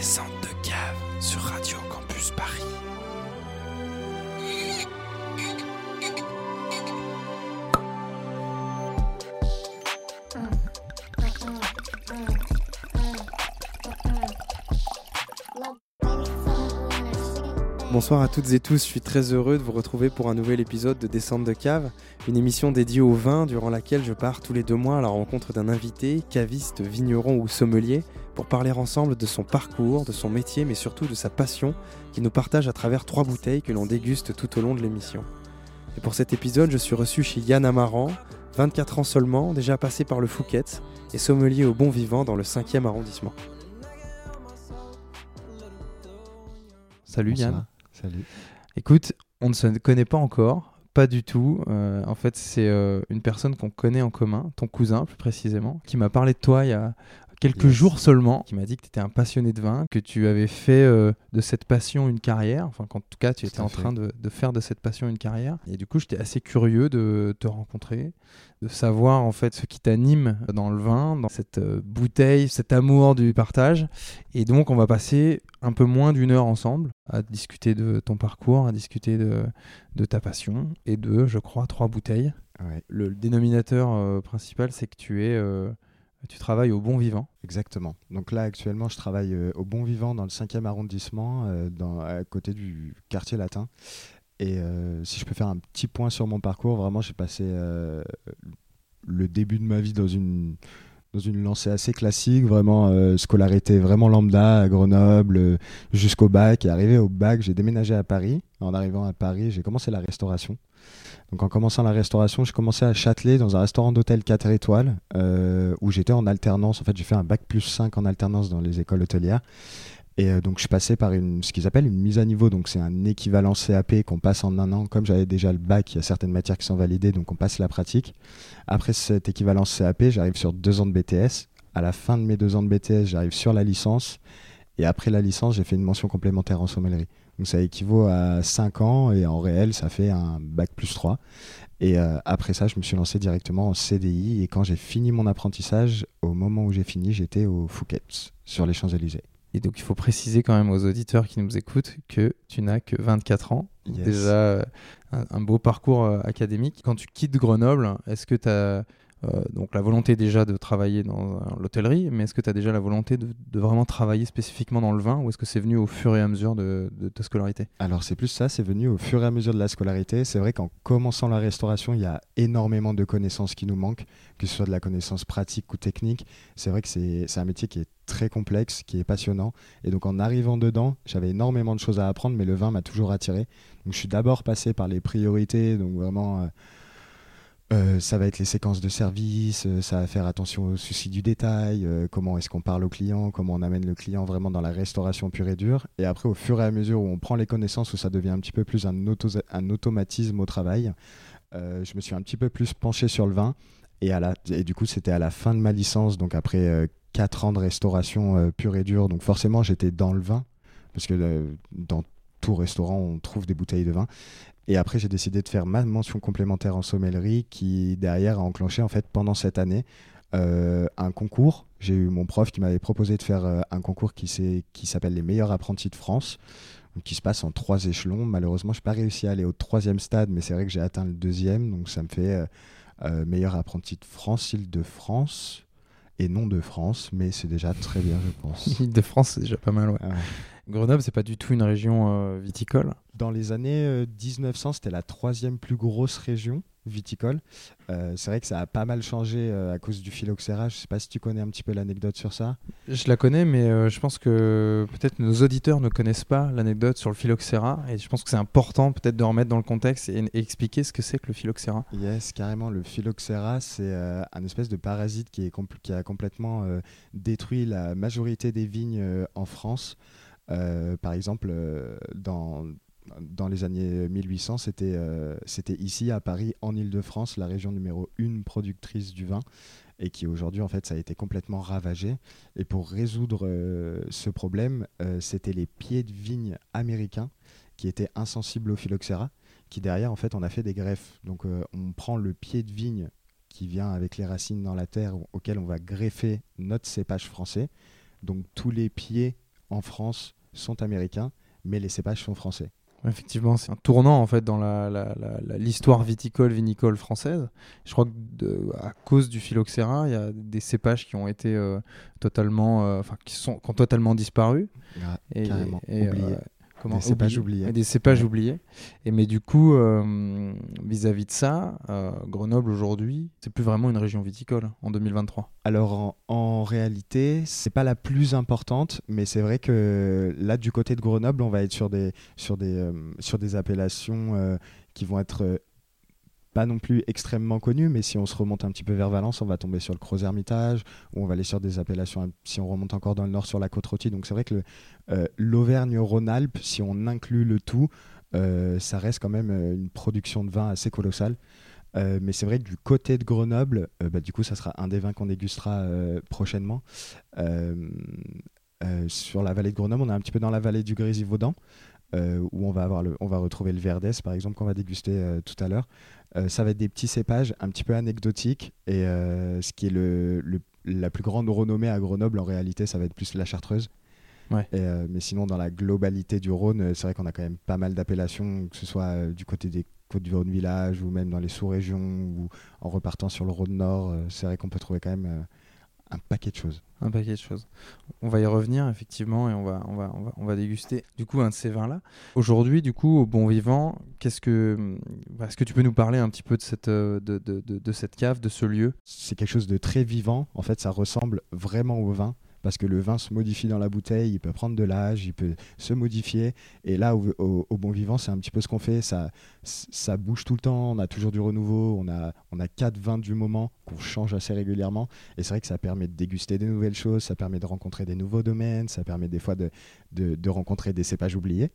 Descente de cave sur Radio Campus Paris. Bonsoir à toutes et tous, je suis très heureux de vous retrouver pour un nouvel épisode de Descente de cave, une émission dédiée au vin durant laquelle je pars tous les deux mois à la rencontre d'un invité, caviste, vigneron ou sommelier, pour parler ensemble de son parcours, de son métier, mais surtout de sa passion, qui nous partage à travers trois bouteilles que l'on déguste tout au long de l'émission. Et pour cet épisode, je suis reçu chez Yann Amaran, 24 ans seulement, déjà passé par le Fouquet, et sommelier au bon vivant dans le 5e arrondissement. Salut Yann. Écoute, on ne se connaît pas encore, pas du tout. Euh, en fait, c'est euh, une personne qu'on connaît en commun, ton cousin plus précisément, qui m'a parlé de toi il y a quelques Yes. jours seulement, qui m'a dit que tu étais un passionné de vin, que tu avais fait euh, de cette passion une carrière, enfin qu'en tout cas tu étais en fait. train de, de faire de cette passion une carrière. Et du coup, j'étais assez curieux de te rencontrer, de savoir en fait ce qui t'anime dans le vin, dans cette euh, bouteille, cet amour du partage. Et donc, on va passer un peu moins d'une heure ensemble à discuter de ton parcours, à discuter de, de ta passion et de, je crois, trois bouteilles. Ouais, Le dénominateur euh, principal, c'est que tu es, tu travailles au bon vivant. exactement. Donc là, actuellement, je travaille euh, au Bon Vivant dans le 5e arrondissement, euh, à côté du quartier latin. Et euh, si je peux faire un petit point sur mon parcours, vraiment, j'ai passé le début de ma vie dans une, dans une lancée assez classique, vraiment euh, scolarité vraiment lambda à Grenoble euh, jusqu'au bac. Et arrivé au bac, j'ai déménagé à Paris. En arrivant à Paris, j'ai commencé la restauration. Donc en commençant la restauration, j'ai commencé à Châtelet dans un restaurant d'hôtel 4 étoiles euh, où j'étais en alternance. En fait, j'ai fait un bac plus 5 en alternance dans les écoles hôtelières. Et euh, donc je passais par une, ce qu'ils appellent une mise à niveau. Donc c'est un équivalent CAP qu'on passe en un an. Comme j'avais déjà le bac, il y a certaines matières qui sont validées, donc on passe la pratique. Après cet équivalent CAP, j'arrive sur deux ans de BTS. À la fin de mes deux ans de BTS, j'arrive sur la licence. Et après la licence, j'ai fait une mention complémentaire en sommellerie. Donc ça équivaut à 5 ans et en réel, ça fait un bac plus 3. Et euh, après ça, je me suis lancé directement en CDI. Et quand j'ai fini mon apprentissage, au moment où j'ai fini, j'étais au Fouquet, sur les Champs-Élysées. Et donc, il faut préciser quand même aux auditeurs qui nous écoutent que tu n'as que 24 ans. Yes. Déjà, euh, un, un beau parcours euh, académique. Quand tu quittes Grenoble, est-ce que tu as donc la volonté déjà de travailler dans euh, l'hôtellerie, mais est-ce que tu as déjà la volonté de, vraiment travailler spécifiquement dans le vin ou est-ce que c'est venu au fur et à mesure de, ta scolarité? Alors c'est plus ça, c'est venu au fur et à mesure de la scolarité. C'est vrai qu'en commençant la restauration, il y a énormément de connaissances qui nous manquent, que ce soit de la connaissance pratique ou technique. C'est vrai que c'est c'est un métier qui est très complexe, qui est passionnant. Et donc en arrivant dedans, j'avais énormément de choses à apprendre, mais le vin m'a toujours attiré. Donc je suis d'abord passé par les priorités, donc vraiment... euh, euh, ça va être les séquences de service, euh, ça va faire attention au souci du détail, euh, comment est-ce qu'on parle au client, comment on amène le client vraiment dans la restauration pure et dure. Et après, au fur et à mesure où on prend les connaissances, où ça devient un petit peu plus un, auto- un automatisme au travail, je me suis un petit peu plus penché sur le vin. Et, et du coup, c'était à la fin de ma licence, donc après 4 ans de restauration pure et dure. Donc forcément, j'étais dans le vin, parce que dans tout restaurant, on trouve des bouteilles de vin. Et après, j'ai décidé de faire ma mention complémentaire en sommellerie qui, derrière, a enclenché, en fait, pendant cette année, euh, un concours. J'ai eu mon prof qui m'avait proposé de faire euh, un concours qui, s'appelle les meilleurs apprentis de France, qui se passe en trois échelons. Malheureusement, je n'ai pas réussi à aller au troisième stade, mais c'est vrai que j'ai atteint le deuxième, donc ça me fait euh, meilleur apprenti de France, Île-de-France, et non de France, mais c'est déjà très bien, je pense. L'île de France, c'est déjà pas mal. ouais. Ah ouais. Grenoble, c'est pas du tout une région viticole. Dans les années euh, 1900, c'était la troisième plus grosse région viticole. Euh, c'est vrai que ça a pas mal changé euh, à cause du phylloxéra. Je sais pas si tu connais un petit peu l'anecdote sur ça. Je la connais, mais euh, je pense que peut-être nos auditeurs ne connaissent pas l'anecdote sur le phylloxéra. Et je pense que c'est important peut-être de remettre dans le contexte et, et expliquer ce que c'est que le phylloxéra. Yes, carrément. Le phylloxéra, c'est euh, un espèce de parasite qui, est qui a complètement euh, détruit la majorité des vignes euh, en France. Euh, par exemple, euh, dans, dans les années 1800, c'était euh, ici, à Paris, en Ile-de-France, la région numéro une productrice du vin. Et qui aujourd'hui, en fait, ça a été complètement ravagé. Et pour résoudre euh, ce problème, euh, c'était les pieds de vigne américains qui étaient insensibles au phylloxéra qui derrière, en fait, on a fait des greffes. Donc, euh, on prend le pied de vigne qui vient avec les racines dans la terre, auquel on va greffer notre cépage français. Donc, tous les pieds en France sont américains, mais les cépages sont français. Effectivement, c'est un tournant en fait dans l'histoire viticole vinicole française. Je crois que à cause du phylloxéra, il y a des cépages qui ont été euh, totalement, euh, enfin qui sont qui ont totalement disparu. Ah, et, carrément, et, oublié des cépages oubliés. des cépages oubliés. Et mais du coup, euh, vis-à-vis de ça, euh, Grenoble aujourd'hui, c'est plus vraiment une région viticole en 2023. Alors en, réalité, c'est pas la plus importante, mais c'est vrai que là, du côté de Grenoble, on va être sur des sur des euh, sur des appellations qui vont être pas non plus extrêmement connu, mais si on se remonte un petit peu vers Valence, on va tomber sur le Gros Hermitage, ou on va aller sur des appellations, si on remonte encore dans le nord, sur la côte rôtie. Donc c'est vrai que euh, l'Auvergne-Rhône-Alpes, si on inclut le tout, euh, ça reste quand même euh, une production de vin assez colossale. mais c'est vrai que du côté de Grenoble, bah, du coup, ça sera un des vins qu'on dégustera prochainement. sur la vallée de Grenoble, on est un petit peu dans la vallée du Grésivaudan. Où on va, avoir le, on va retrouver le Verdès, par exemple, qu'on va déguster tout à l'heure. Euh, ça va être des petits cépages un petit peu anecdotiques. Et ce qui est le, la plus grande renommée à Grenoble, en réalité, ça va être plus la Chartreuse. mais sinon, dans la globalité du Rhône, c'est vrai qu'on a quand même pas mal d'appellations, que ce soit du côté des côtes du Rhône Village ou même dans les sous-régions ou en repartant sur le Rhône Nord. c'est vrai qu'on peut trouver quand même un paquet de choses. Un paquet de choses. On va y revenir effectivement et on va, on va, on va, déguster du coup un de ces vins-là. Aujourd'hui, du coup, au bon vivant, qu'est-ce que, bah, est-ce que tu peux nous parler un petit peu de cette, euh, de, de, de cette cave, de ce lieu? C'est quelque chose de très vivant. En fait, ça ressemble vraiment au vin parce que le vin se modifie dans la bouteille, il peut prendre de l'âge, il peut se modifier. Et là, au, bon vivant, c'est un petit peu ce qu'on fait. Ça, ça bouge tout le temps, on a toujours du renouveau, on a, on a quatre vins du moment qu'on change assez régulièrement. Et c'est vrai que ça permet de déguster des nouvelles choses, ça permet de rencontrer des nouveaux domaines, ça permet des fois de, rencontrer des cépages oubliés.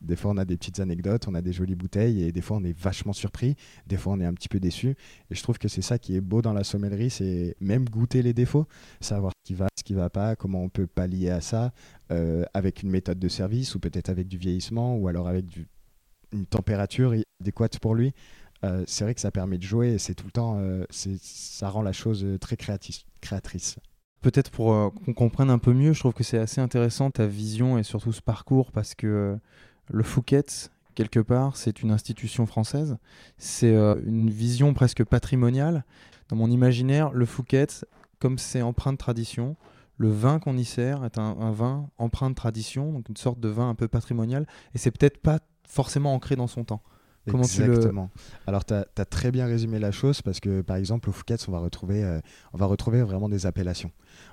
Des fois, on a des petites anecdotes, on a des jolies bouteilles, et des fois, on est vachement surpris. Des fois, on est un petit peu déçu. Et je trouve que c'est ça qui est beau dans la sommellerie, c'est même goûter les défauts, savoir ce qui va, ce qui va pas, comment on peut pallier à ça, euh, avec une méthode de service, ou peut-être avec du vieillissement, ou alors avec une température adéquate pour lui. Euh, c'est vrai que ça permet de jouer, et c'est tout le temps, euh, ça rend la chose très créatrice. Peut-être pour qu'on comprenne un peu mieux, je trouve que c'est assez intéressant ta vision et surtout ce parcours parce que le Fouquet, quelque part, c'est une institution française. C'est euh, une vision presque patrimoniale. Dans mon imaginaire, le Fouquet, comme c'est empreint de tradition, le vin qu'on y sert est un, vin empreint de tradition, donc une sorte de vin un peu patrimonial. Et c'est peut-être pas forcément ancré dans son temps. Comment Exactement. Alors, tu as, très bien résumé la chose parce que, par exemple, au Fouquet, on va retrouver, euh, on va retrouver vraiment des appellations.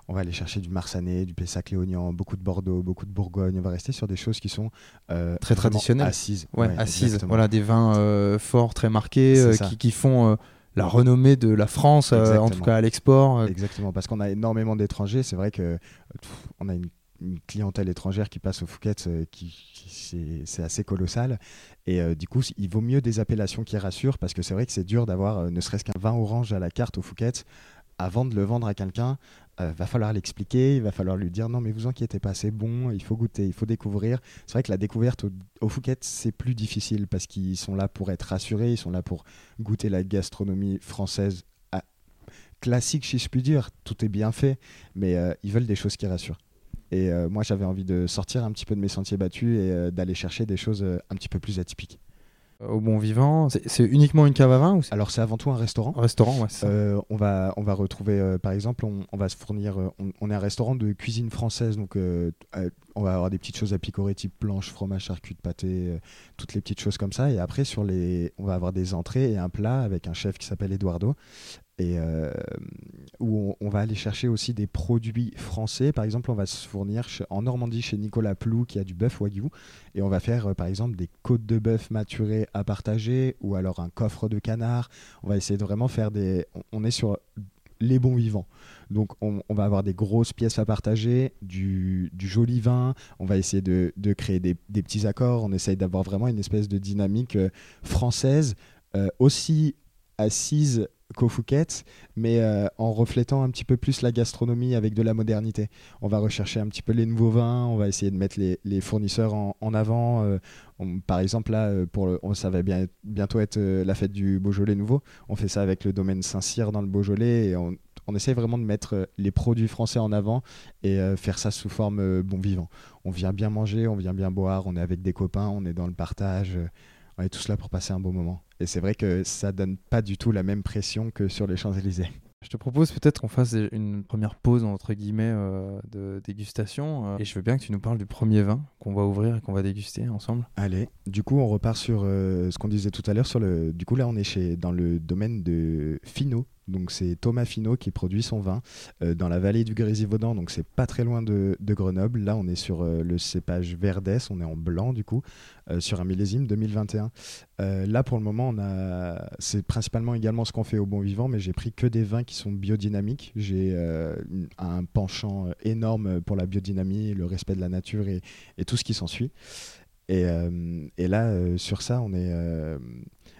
On va aller chercher du Marsanais, du Pessac-Léognan, beaucoup de Bordeaux, beaucoup de Bourgogne. On va rester sur des choses qui sont euh, très traditionnelles. Assises. Ouais, assises. Voilà, des vins euh, forts, très marqués, qui, qui, font la renommée de la France, en tout cas à l'export. Exactement, parce qu'on a énormément d'étrangers. C'est vrai que on a une une clientèle étrangère qui passe au Fouquet, euh, qui, c'est assez colossal. Et euh, du coup, il vaut mieux des appellations qui rassurent, parce que c'est vrai que c'est dur d'avoir euh, ne serait-ce qu'un vin orange à la carte au Fouquet. Avant de le vendre à quelqu'un, va falloir l'expliquer, il va falloir lui dire non mais vous inquiétez pas, c'est bon, il faut goûter, il faut découvrir. C'est vrai que la découverte au, au c'est plus difficile parce qu'ils sont là pour être rassurés, ils sont là pour goûter la gastronomie française classique si je puis dire, tout est bien fait, mais ils veulent des choses qui rassurent. Et euh, moi, j'avais envie de sortir un petit peu de mes sentiers battus et euh, d'aller chercher des choses euh, un petit peu plus atypiques. Au bon vivant, c'est uniquement une cave à vin ou Alors c'est avant tout un restaurant. Un restaurant, ouais. on va on va retrouver par exemple on, on, va se fournir on, est un restaurant de cuisine française donc on va avoir des petites choses à picorer type planche, fromage, charcuterie, pâté, toutes les petites choses comme ça et après sur les on va avoir des entrées et un plat avec un chef qui s'appelle Eduardo et euh, où on, va aller chercher aussi des produits français. Par exemple, on va se fournir en Normandie chez Nicolas Plou qui a du bœuf wagyu et on va faire euh, par exemple des côtes de bœuf maturées à partager ou alors un coffre de canard. On va essayer de vraiment faire des. On, est sur les bons vivants. Donc on, va avoir des grosses pièces à partager, du, joli vin, on va essayer de, créer des, petits accords, on essaye d'avoir vraiment une espèce de dynamique euh, française, aussi assise qu'au mais euh, en reflétant un petit peu plus la gastronomie avec de la modernité. On va rechercher un petit peu les nouveaux vins, on va essayer de mettre les, fournisseurs en, avant. Euh, par exemple, là, euh, pour ça va bien, bientôt être la fête du Beaujolais nouveau. On fait ça avec le domaine Saint-Cyr dans le Beaujolais on, on essaye vraiment de mettre les produits français en avant et faire ça sous forme bon vivant. On vient bien manger, on vient bien boire, on est avec des copains, on est dans le partage, on est tous là pour passer un bon moment. Et c'est vrai que ça donne pas du tout la même pression que sur les Champs-Élysées. Je te propose peut-être qu'on fasse une première pause entre guillemets euh, de dégustation euh, et je veux bien que tu nous parles du premier vin qu'on va ouvrir et qu'on va déguster ensemble. Allez, du coup, on repart sur euh, ce qu'on disait tout à l'heure. Sur le, du coup, là, on est chez, dans le domaine de Finot. Donc, c'est Thomas Finot qui produit son vin euh, dans la vallée du Grésivaudan. Donc, c'est pas très loin de, Grenoble. Là, on est sur euh, le cépage Verdès. On est en blanc, du coup, euh, sur un millésime 2021. Euh, là, pour le moment, on a, c'est principalement également ce qu'on fait au Bon Vivant, mais j'ai pris que des vins qui sont biodynamiques. J'ai un penchant énorme pour la biodynamie, le respect de la nature et, tout ce qui s'ensuit. Et, là, sur ça, on est.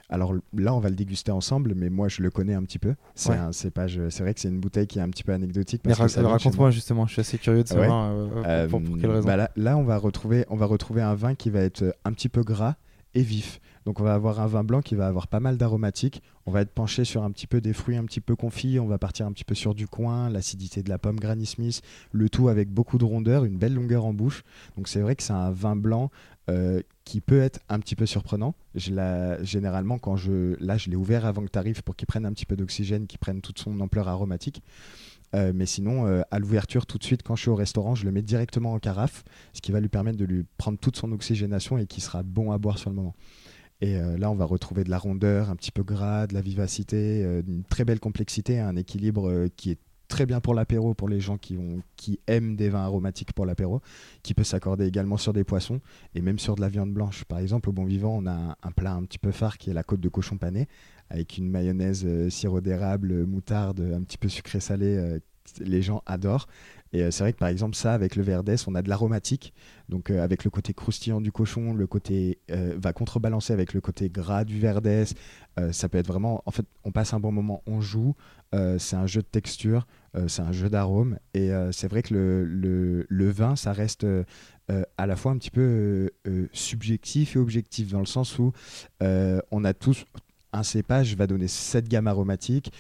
euh, alors là, on va le déguster ensemble, mais moi, je le connais un petit peu. C'est Ouais. un cépage. C'est vrai que c'est une bouteille qui est un petit peu anecdotique. Mais Parce que ra- raconte-moi justement, je suis assez curieux de ouais savoir euh, pour, pour- pour quelle euh, raison. bah là, là, on va retrouver, on va retrouver un vin qui va être un petit peu gras et vif. Donc on va avoir un vin blanc qui va avoir pas mal d'aromatiques. On va être penché sur un petit peu des fruits un petit peu confits. On va partir un petit peu sur du coin, l'acidité de la pomme Granny Smith, le tout avec beaucoup de rondeur, une belle longueur en bouche. Donc c'est vrai que c'est un vin blanc euh, qui peut être un petit peu surprenant. Généralement, quand je, là, je l'ai ouvert avant que tu arrives pour qu'il prenne un petit peu d'oxygène, qu'il prenne toute son ampleur aromatique. Euh, mais sinon, euh, à l'ouverture, tout de suite, quand je suis au restaurant, je le mets directement en carafe, ce qui va lui permettre de lui prendre toute son oxygénation et qui sera bon à boire sur le moment. Et là, on va retrouver de la rondeur, un petit peu gras, de la vivacité, une très belle complexité, un équilibre qui est très bien pour l'apéro, pour les gens qui, qui aiment des vins aromatiques pour l'apéro, qui peut s'accorder également sur des poissons et même sur de la viande blanche. Par exemple, au Bon Vivant, on a un, plat un petit peu phare qui est la côte de cochon pané, avec une mayonnaise euh, sirop d'érable, euh, moutarde, un petit peu sucré-salé. euh, les gens adorent. Et euh, c'est vrai que par exemple, ça, avec le verdès, on a de l'aromatique. Donc, euh, avec le côté croustillant du cochon, le côté euh, va contrebalancer avec le côté gras du verdès. Euh, ça peut être vraiment. En fait, on passe un bon moment, on joue. Euh, c'est un jeu de texture, euh, c'est un jeu d'arôme. Et euh, c'est vrai que le, vin, ça reste à la fois un petit peu subjectif et objectif, dans le sens où on a tous. Un cépage va donner cette gamme aromatique.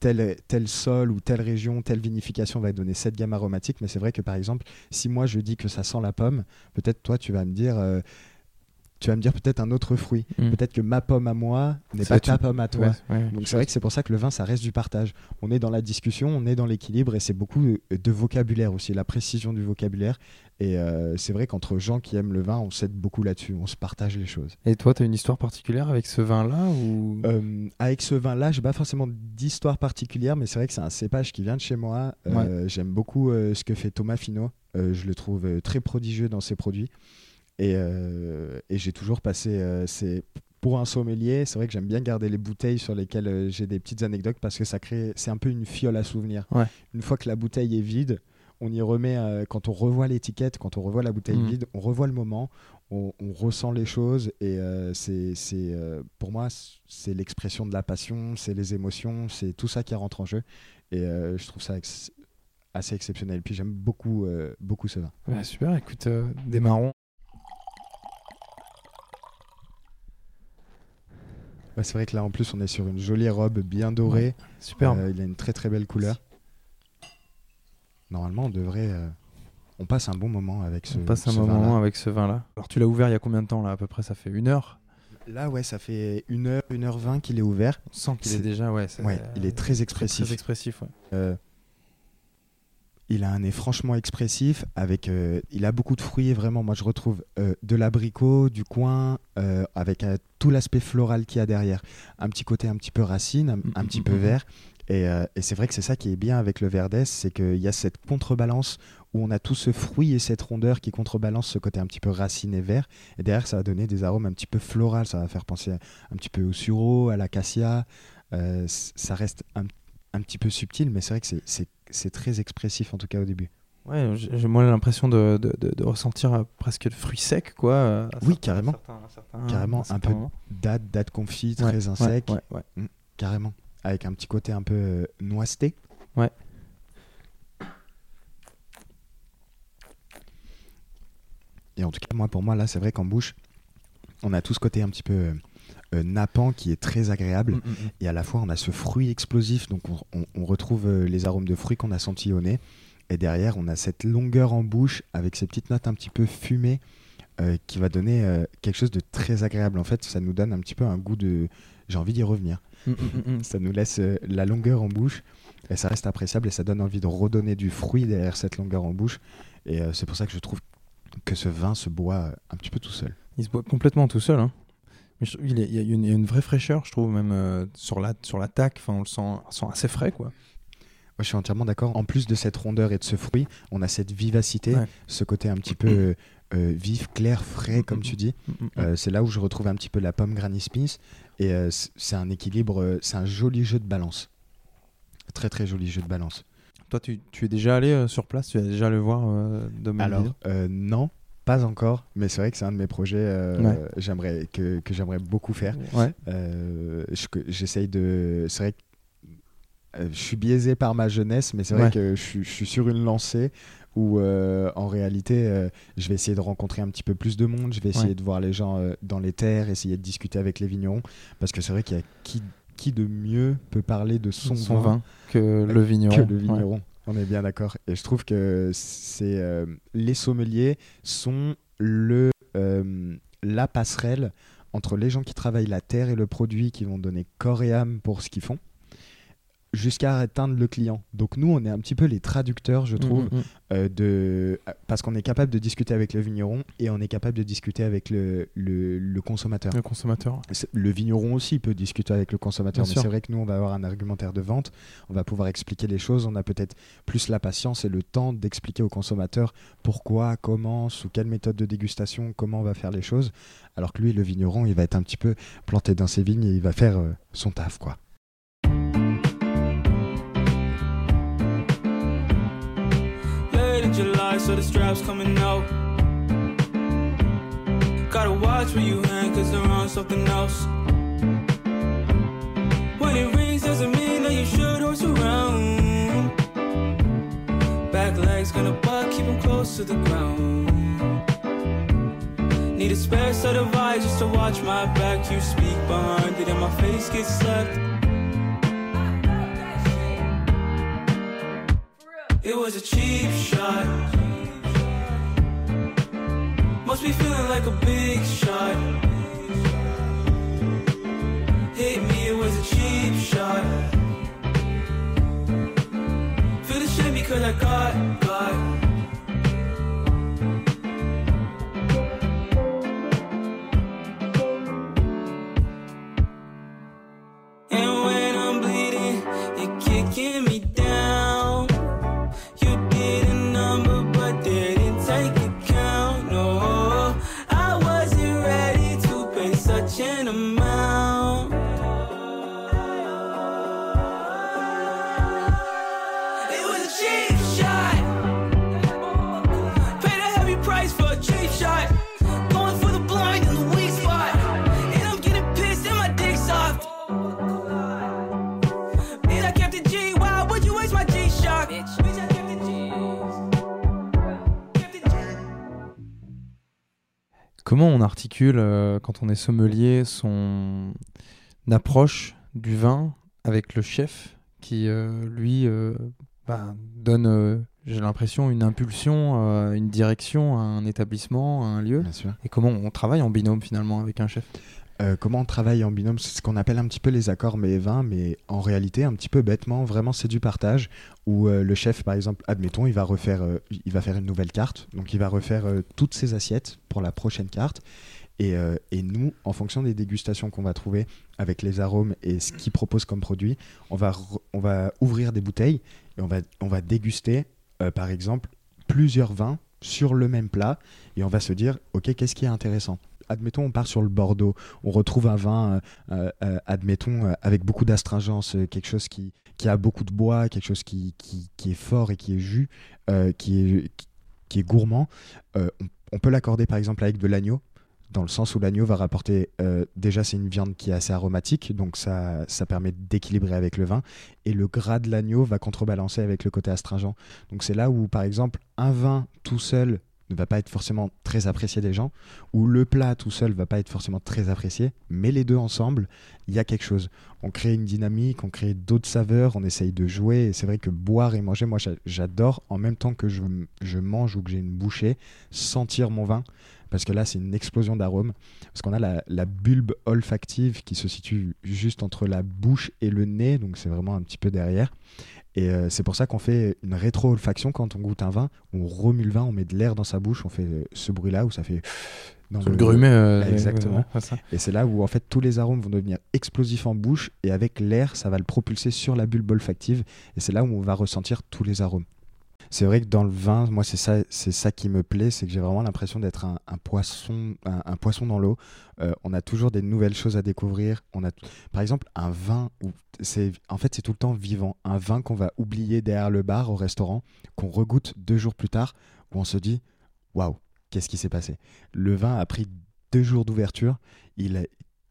tel, sol ou telle région, telle vinification va donner cette gamme aromatique. Mais c'est vrai que par exemple, si moi je dis que ça sent la pomme, peut-être toi tu vas me dire, tu vas me dire peut-être un autre fruit. Mm. Peut-être que ma pomme à moi n'est pas ta pomme à toi. Ouais, ouais. Donc c'est vrai que c'est pour ça que le vin, ça reste du partage. On est dans la discussion, on est dans l'équilibre et c'est beaucoup de, vocabulaire aussi, la précision du vocabulaire. Et euh, c'est vrai qu'entre gens qui aiment le vin, on s'aide beaucoup là-dessus, on se partage les choses. Et toi, tu as une histoire particulière avec ce vin-là ou... Euh, avec ce vin-là, j'ai pas forcément d'histoire particulière, mais c'est vrai que c'est un cépage qui vient de chez moi. Euh, J'aime beaucoup ce que fait Thomas Finot. Je le trouve très prodigieux dans ses produits. Et, euh, et j'ai toujours passé. euh, pour un sommelier, c'est vrai que j'aime bien garder les bouteilles sur lesquelles euh, j'ai des petites anecdotes parce que ça crée. C'est un peu une fiole à souvenirs. Ouais. Une fois que la bouteille est vide, on y remet. euh, quand on revoit l'étiquette, quand on revoit la bouteille Mm. vide, on revoit le moment, on, on ressent les choses et euh, c'est, euh, pour moi, c'est l'expression de la passion, c'est les émotions, c'est tout ça qui rentre en jeu. Et euh, je trouve ça ex- assez exceptionnel. Puis j'aime beaucoup, euh, beaucoup ce vin. Ouais, super, écoute, euh, démarrons. Ouais, c'est vrai que là, en plus, on est sur une jolie robe bien dorée. Superbe. Euh, il a une très très belle couleur. Normalement, on devrait. euh, on passe un bon moment avec ce. On passe un ce vin-là. moment avec ce vin-là. Alors, tu l'as ouvert il y a combien de temps là À peu près, ça fait une heure? Là, ouais, ça fait 1 heure, 1 heure 20 qu'il est ouvert. On sent qu'il est C'est- déjà, ouais. c'est- Ouais, il est très expressif. Très expressif, ouais. Euh, il a un nez franchement expressif. Avec, euh, il a beaucoup de fruits et vraiment, moi, je retrouve euh, de l'abricot, du coin, euh, avec tout l'aspect floral qu'il y a derrière. Un petit côté un petit peu racine, un, un petit peu Mhm. vert. Et, et c'est vrai que c'est ça qui est bien avec le verdès, c'est qu'il y a cette contrebalance où on a tout ce fruit et cette rondeur qui contrebalance ce côté un petit peu racine et vert. Et derrière, ça va donner des arômes un petit peu floraux. Ça va faire penser un petit peu au sureau, à l'acacia. Ça reste un, un petit peu subtil, mais c'est vrai que c'est- très expressif en tout cas au début. Ouais, j'ai j'ai moi l'impression de, de, de- de ressentir euh, presque de fruits secs, quoi. euh, Oui, certains- carrément. certains- certains- Carrément, un peu. Date, date confit, très ouais, sec, ouais, ouais. carrément. Avec un petit côté un peu euh, noiseté. Ouais. Et en tout cas, moi, pour moi, là, c'est vrai qu'en bouche, on a tout ce côté un petit peu euh, nappant qui est très agréable. Mm, mm, mm. Et à la fois, on a ce fruit explosif, donc on, on- on retrouve euh, les arômes de fruits qu'on a sentis au nez. Et derrière, on a cette longueur en bouche avec ces petites notes un petit peu fumées euh, qui va donner euh, quelque chose de très agréable. En fait, ça nous donne un petit peu un goût de. J'ai envie d'y revenir. Mm. Ça nous laisse la longueur en bouche et ça reste appréciable et ça donne envie de redonner du fruit derrière cette longueur en bouche. Et c'est pour ça que je trouve que ce vin se boit un petit peu tout seul. Il se boit complètement tout seul. hein. Mais je trouve qu'il est- il y, a une, il y a une vraie fraîcheur, je trouve, même euh, sur la sur l'attaque. Enfin, on le sent, on sent assez frais, quoi. Moi, je suis entièrement d'accord. En plus de cette rondeur et de ce fruit, on a cette vivacité, Ouais. ce côté un petit peu euh, vif, clair, frais, comme tu dis. Euh, c'est là où je retrouve un petit peu la pomme Granny Smith. Et euh, c'est un équilibre, c'est un joli jeu de balance. Très très joli jeu de balance. Toi, tu, tu es déjà allé sur place? Tu as déjà le voir de Alors, non, pas encore, mais c'est vrai que c'est un de mes projets euh, Ouais. j'aimerais, que, que j'aimerais beaucoup faire. Ouais. Euh, J'essaye de. C'est vrai que euh, je suis biaisé par ma jeunesse, mais c'est vrai Ouais. que je, suis- je suis sur une lancée où, euh, en réalité, euh, je vais essayer de rencontrer un petit peu plus de monde. Je vais essayer Ouais. de voir les gens euh, dans les terres, essayer de discuter avec les vignerons, parce que c'est vrai qu'il y a qui, qui de mieux peut parler de son, Son, vin que le vigneron. que le Ouais. On est bien d'accord. Et je trouve que c'est euh, les sommeliers sont le euh, la passerelle entre les gens qui travaillent la terre et le produit, qui vont donner corps et âme pour ce qu'ils font, jusqu'à atteindre le client. Donc nous, on est un petit peu les traducteurs, je trouve, Mm, mm, mm. euh, de parce qu'on est capable de discuter avec le vigneron et on est capable de discuter avec le, le, le consommateur. Le consommateur. Le vigneron aussi peut discuter avec le consommateur, Bien mais c'est vrai que nous, on va avoir un argumentaire de vente, on va pouvoir expliquer les choses, on a peut-être plus la patience et le temps d'expliquer au consommateur pourquoi, comment, sous quelle méthode de dégustation, comment on va faire les choses, alors que lui, le vigneron, il va être un petit peu planté dans ses vignes et il va faire euh, son taf, quoi. July, so the straps coming out. Gotta watch where you hang, cause they're on something else. When it rings, doesn't mean that you should horse around. Back legs gonna buck, keep 'em close to the ground. Need a spare set of eyes just to watch my back. You speak behind it, and my face gets slapped. Was a cheap shot. Must be feeling like a big shot. Hit me, it was a cheap shot. Feel the shame because I got, Comment on articule, euh, quand on est sommelier, son approche du vin avec le chef qui, euh, lui, euh, bah, donne, j'ai l'impression, une impulsion, une direction à un établissement, à un lieu? Bien sûr. Et comment on travaille en binôme finalement avec un chef? Euh, comment on travaille en binôme C'est ce qu'on appelle un petit peu les accords mais vins, mais en réalité, un petit peu bêtement, vraiment, c'est du partage où euh, le chef, par exemple, admettons, il va refaire, euh, faire une nouvelle carte, donc il va refaire toutes ses assiettes pour la prochaine carte. Et, nous, en fonction des dégustations qu'on va trouver avec les arômes et ce qu'il propose comme produit, on va, on va ouvrir des bouteilles et on va, on va déguster, par exemple, plusieurs vins sur le même plat et on va se dire, ok, qu'est-ce qui est intéressant? Admettons, on part sur le Bordeaux, on retrouve un vin, euh, euh, euh, admettons, avec beaucoup d'astringence, quelque chose qui, a beaucoup de bois, quelque chose qui, est fort et qui est jus, qui, est, gourmand. On, peut l'accorder par exemple avec de l'agneau, dans le sens où l'agneau va rapporter, déjà c'est une viande qui est assez aromatique, donc ça, ça permet d'équilibrer avec le vin, et le gras de l'agneau va contrebalancer avec le côté astringent. Donc c'est là où par exemple un vin tout seul ne va pas être forcément très apprécié des gens, ou le plat tout seul va pas être forcément très apprécié, mais les deux ensemble, il y a quelque chose. On crée une dynamique, on crée d'autres saveurs, on essaye de jouer. Et c'est vrai que boire et manger, moi j'a- j'adore en même temps que je, mange ou que j'ai une bouchée, sentir mon vin. Parce que là, c'est une explosion d'arômes. Parce qu'on a la bulbe olfactive qui se situe juste entre la bouche et le nez, donc c'est vraiment un petit peu derrière. Et euh, c'est pour ça qu'on fait une rétro-olfaction quand on goûte un vin. On remue le vin, on met de l'air dans sa bouche, on fait euh, ce bruit-là où ça fait. dans le grumet. euh, Exactement. ouais. Et c'est là où en fait tous les arômes vont devenir explosifs en bouche et avec l'air, ça va le propulser sur la bulbe olfactive et c'est là où on va ressentir tous les arômes. C'est vrai que dans le vin, moi c'est ça, c'est ça qui me plaît, c'est que j'ai vraiment l'impression d'être un, poisson, un, poisson dans l'eau. Euh, on a toujours des nouvelles choses à découvrir. On a, par exemple, un vin où c'est, en fait, c'est tout le temps vivant. Un vin qu'on va oublier derrière le bar au restaurant, qu'on regoute deux jours plus tard, où on se dit, waouh, qu'est-ce qui s'est passé? Le vin a pris deux jours d'ouverture, il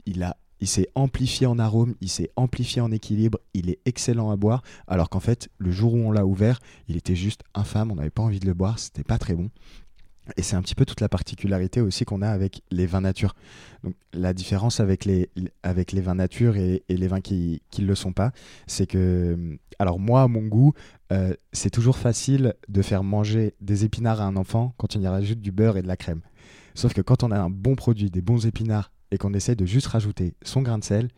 il a, il s'est amplifié en arôme, il s'est amplifié en équilibre, il est excellent à boire, alors qu'en fait, le jour où on l'a ouvert, il était juste infâme, on n'avait pas envie de le boire, c'était pas très bon. Et c'est un petit peu toute la particularité aussi qu'on a avec les vins nature. Donc, la différence avec les, avec les vins nature et, les vins qui ne le sont pas, c'est que, alors moi, à mon goût, euh, c'est toujours facile de faire manger des épinards à un enfant quand on y rajoute du beurre et de la crème. Sauf que quand on a un bon produit, des bons épinards, et qu'on essaie de juste rajouter son grain de sel,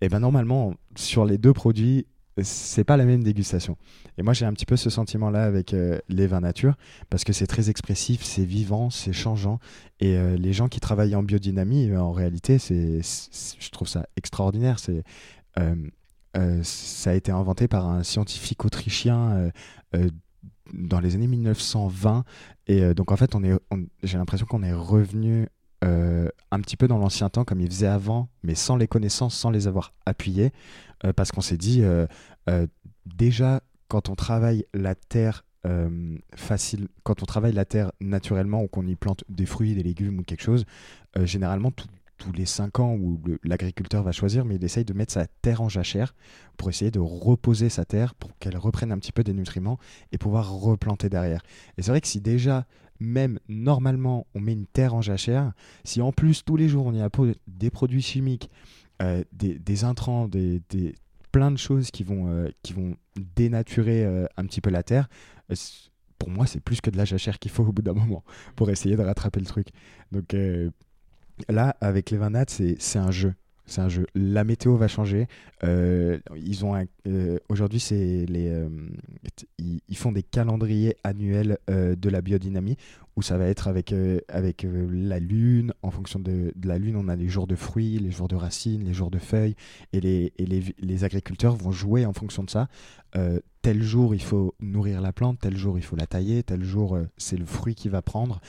et ben normalement, sur les deux produits, c'est pas la même dégustation. Et moi, j'ai un petit peu ce sentiment-là avec euh, les vins nature, parce que c'est très expressif, c'est vivant, c'est changeant. Et euh, les gens qui travaillent en biodynamie, euh, en réalité, c'est, je trouve ça extraordinaire. C'est, ça a été inventé par un scientifique autrichien dans les années 1920. Et donc, en fait, on est, j'ai l'impression qu'on est revenu euh, un petit peu dans l'ancien temps, comme ils faisaient avant, mais sans les connaissances, sans les avoir appuyées, euh, parce qu'on s'est dit, euh, déjà, quand on travaille la terre facile, quand on travaille la terre naturellement ou qu'on y plante des fruits, des légumes ou quelque chose, généralement, tous les 5 ans où l'agriculteur va choisir, mais il essaye de mettre sa terre en jachère pour essayer de reposer sa terre, pour qu'elle reprenne un petit peu des nutriments et pouvoir replanter derrière. Et c'est vrai que si déjà, même normalement, on met une terre en jachère, si en plus tous les jours on y apporte des produits chimiques, euh, des, intrants, des, plein de choses qui vont, euh, qui vont dénaturer euh, un petit peu la terre, pour moi c'est plus que de la jachère qu'il faut au bout d'un moment pour essayer de rattraper le truc. Donc là, avec les vins nat, c'est c'est un jeu. C'est un jeu. La météo va changer. Euh, euh, aujourd'hui, c'est les, euh, ils, font des calendriers annuels de la biodynamie où ça va être avec euh, euh, la lune. En fonction de, la lune, on a les jours de fruits, les jours de racines, les jours de feuilles, et les agriculteurs vont jouer en fonction de ça. Euh, tel jour, il faut nourrir la plante, tel jour, il faut la tailler, tel jour, c'est le fruit qui va prendre.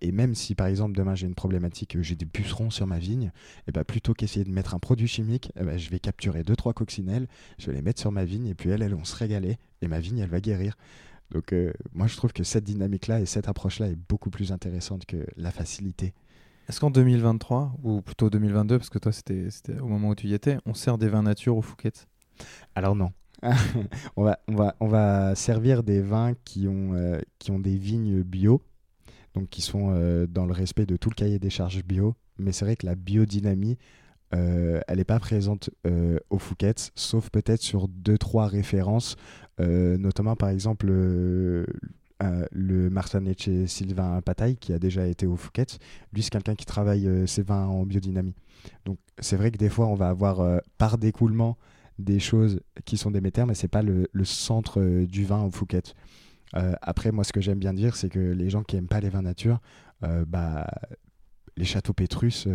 Et même si, par exemple, demain, j'ai une problématique, j'ai des pucerons sur ma vigne, et ben, plutôt qu'essayer de mettre un produit chimique, eh ben, je vais capturer deux trois coccinelles, je vais les mettre sur ma vigne, et puis elles, elles vont se régaler, et ma vigne, elle va guérir. Donc, euh, moi, je trouve que cette dynamique-là et cette approche-là est beaucoup plus intéressante que la facilité. Est-ce qu'en 2023, ou plutôt 2022, parce que toi c'était au moment où tu y étais, on sert des vins nature au Fouquet Alors non. on, va, on, va, on va servir des vins qui ont, euh, qui ont des vignes bio, donc qui sont euh, dans le respect de tout le cahier des charges bio. Mais c'est vrai que la biodynamie, euh, elle n'est pas présente euh, au Fouquet, sauf peut-être sur deux, trois références, euh, notamment par exemple le Marsaneche Sylvain Pataille, qui a déjà été au Fouquet. Lui, c'est quelqu'un qui travaille ses vins en biodynamie. Donc c'est vrai que des fois, on va avoir par découlement des choses qui sont des métères, mais c'est pas le, centre du vin au Fouquet. Euh, après, moi, ce que j'aime bien dire, c'est que les gens qui aiment pas les vins nature, bah, les châteaux Pétrus,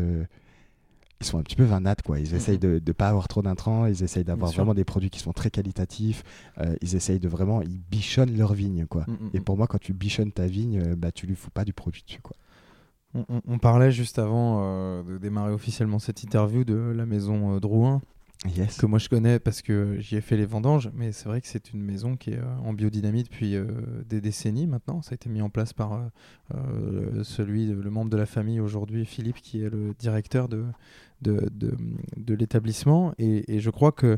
ils sont un petit peu nat, quoi. Ils essayent de ne pas avoir trop d'intrants, ils essayent d'avoir vraiment des produits qui sont très qualitatifs, euh, ils essayent de vraiment, ils bichonnent leur vigne, quoi. Mm, mm, Et mm. pour moi, quand tu bichonnes ta vigne, euh, bah, tu lui fous pas du produit dessus, quoi. On, on- on parlait juste avant euh, de démarrer officiellement cette interview de la maison euh, Drouin, Yes. que moi je connais parce que j'y ai fait les vendanges, mais c'est vrai que c'est une maison qui est euh, en biodynamie depuis euh, des décennies maintenant. Ça a été mis en place par euh, celui, le membre de la famille aujourd'hui, Philippe, qui est le directeur de, de, de, l'établissement. Et, je crois que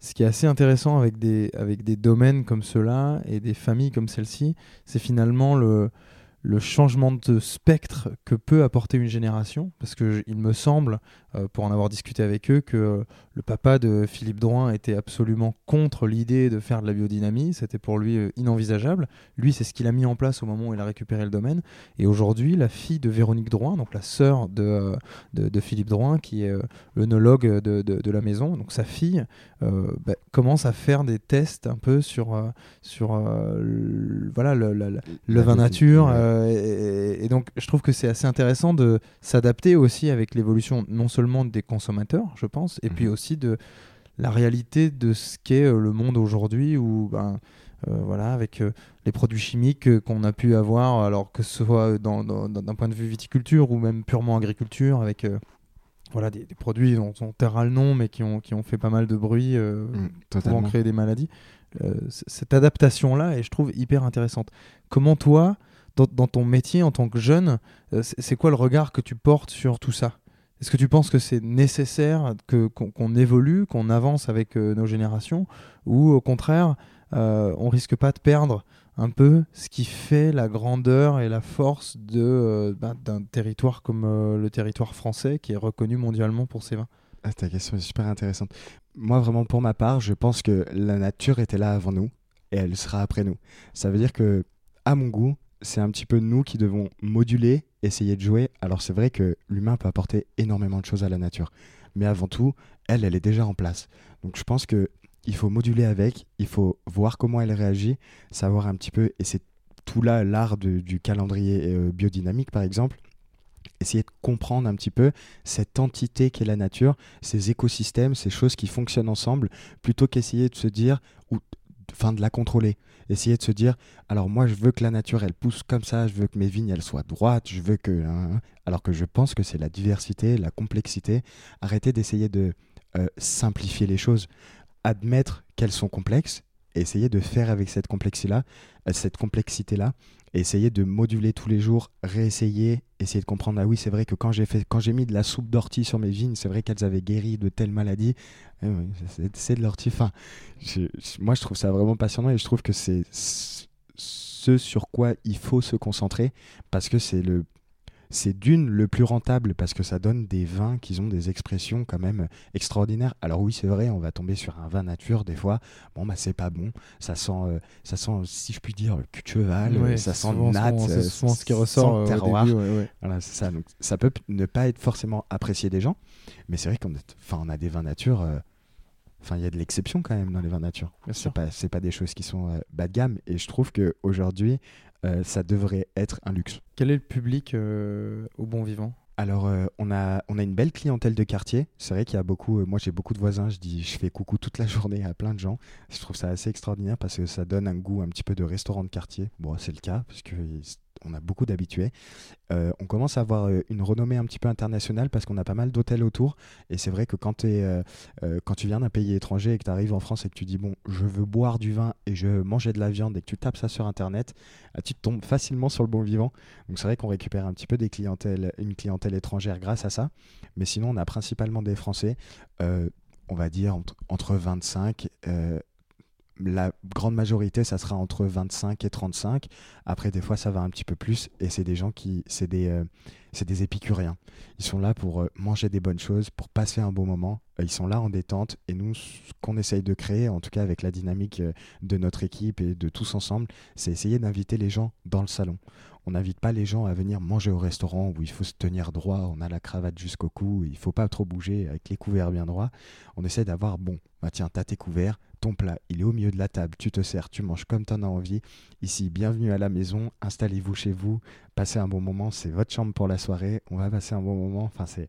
ce qui est assez intéressant avec des, avec des domaines comme ceux-là et des familles comme celle-ci, c'est finalement le, le changement de spectre que peut apporter une génération, parce que je- il me semble, pour en avoir discuté avec eux, que euh, le papa de Philippe Drouin était absolument contre l'idée de faire de la biodynamie, c'était pour lui euh, inenvisageable. Lui, c'est ce qu'il a mis en place au moment où il a récupéré le domaine. Et aujourd'hui, la fille de Véronique Drouin, donc la sœur de, euh, de, de Philippe Drouin, qui est euh, œnologue de, de- la maison, donc sa fille, euh, bah, commence à faire des tests un peu sur, euh, sur euh, le- voilà, le, vin nature. euh, et- et donc, je trouve que c'est assez intéressant de s'adapter aussi avec l'évolution non seulement des consommateurs, je pense, et puis Mhm. aussi de la réalité de ce qu'est euh, le monde aujourd'hui où ben, euh, voilà avec euh, les produits chimiques euh, qu'on a pu avoir alors que ce soit d'un point de vue viticulture ou même purement agriculture avec voilà des, des produits dont on taira le nom mais qui ont, qui ont fait pas mal de bruit euh, Mm, pouvant totalement. créer des maladies. Cette adaptation-là est, je trouve, hyper intéressante. Comment toi, dans, dans ton métier en tant que jeune, c'est quoi le regard que tu portes sur tout ça? Est-ce que tu penses que c'est nécessaire qu'on évolue, qu'on avance avec euh, nos générations, ou au contraire, euh, on risque pas de perdre un peu ce qui fait la grandeur et la force de euh, ben, d'un territoire comme euh, le territoire français, qui est reconnu mondialement pour ses vins? Ah, ta question est super intéressante. Moi, vraiment, pour ma part, je pense que la nature était là avant nous et elle sera après nous. Ça veut dire que, à mon goût, c'est un petit peu nous qui devons moduler, essayer de jouer. Alors, c'est vrai que l'humain peut apporter énormément de choses à la nature. Mais avant tout, elle, elle est déjà en place. Donc, je pense que il faut moduler avec, il faut voir comment elle réagit, savoir un petit peu, et c'est tout là l'art du calendrier euh, biodynamique, par exemple. Essayer de comprendre un petit peu cette entité qu'est la nature, ces écosystèmes, ces choses qui fonctionnent ensemble, plutôt qu'essayer de se dire, enfin de la contrôler. Essayer de se dire, alors moi je veux que la nature elle pousse comme ça, je veux que mes vignes soient droites, je veux que... hein, hein. alors que je pense que c'est la diversité, la complexité. Arrêtez d'essayer de euh, simplifier les choses, admettre qu'elles sont complexes, et essayer de faire avec cette complexité-là, euh, cette complexité-là, essayer de moduler tous les jours, réessayer, essayer de comprendre ah oui c'est vrai que quand j'ai fait quand j'ai mis de la soupe d'ortie sur mes vignes, c'est vrai qu'elles avaient guéri de telle maladie. Eh c'est- de l'ortie. Enfin, moi je trouve ça vraiment passionnant et je trouve que c'est ce sur quoi il faut se concentrer parce que c'est le c'est d'une le plus rentable parce que ça donne des vins qui ont des expressions quand même extraordinaires. Alors oui, c'est vrai, on va tomber sur un vin nature des fois. Bon bah c'est pas bon, ça sent euh, ça sent si je puis dire le cul de cheval, Ouais, euh, ça c'est sent souvent- natte, souvent- euh, C'est souvent ce qui ressort euh, au terroir. début, ouais, ouais. Voilà, c'est ça. Donc, ça peut ne pas être forcément apprécié des gens, mais c'est vrai qu'on on a des vins nature. euh, Enfin, il y a de l'exception quand même dans les vins nature. C'est pas, c'est pas des choses qui sont euh, bas de gamme. Et je trouve que aujourd'hui, euh, ça devrait être un luxe. Quel est le public euh, au bon vivant? Alors, euh, on, a, on a une belle clientèle de quartier. C'est vrai qu'il y a beaucoup. euh, moi, j'ai beaucoup de voisins. Je dis, je fais coucou toute la journée à plein de gens. Je trouve ça assez extraordinaire parce que ça donne un goût un petit peu de restaurant de quartier. Bon, c'est le cas puisque on a beaucoup d'habitués. Euh, on commence à avoir euh, une renommée un petit peu internationale parce qu'on a pas mal d'hôtels autour. Et c'est vrai que quand, euh, tu viens d'un pays étranger et que tu arrives en France et que tu dis, bon, je veux boire du vin et je veux manger de la viande et que tu tapes ça sur Internet, ah, tu tombes facilement sur le bon vivant. Donc c'est vrai qu'on récupère un petit peu des clientèles, une clientèle étrangère grâce à ça. Mais sinon, on a principalement des Français, on va dire entre, entre 25. euh, la grande majorité, ça sera entre 25 et 35. Après, des fois, ça va un petit peu plus. Et c'est des gens qui. C'est des, euh, des épicuriens. Ils sont là pour euh, manger des bonnes choses, pour passer un bon moment. Euh, ils sont là en détente. Et nous, ce qu'on essaye de créer, en tout cas avec la dynamique euh, de notre équipe et de tous ensemble, c'est essayer d'inviter les gens dans le salon. On n'invite pas les gens à venir manger au restaurant où il faut se tenir droit, on a la cravate jusqu'au cou, il faut pas trop bouger avec les couverts bien droits. On essaie d'avoir, bon, bah tiens, t'as tes couverts, ton plat, il est au milieu de la table, tu te sers, tu manges comme t'en as envie. Ici, bienvenue à la maison, installez-vous chez vous, passez un bon moment, c'est votre chambre pour la soirée, on va passer un bon moment. Enfin, c'est,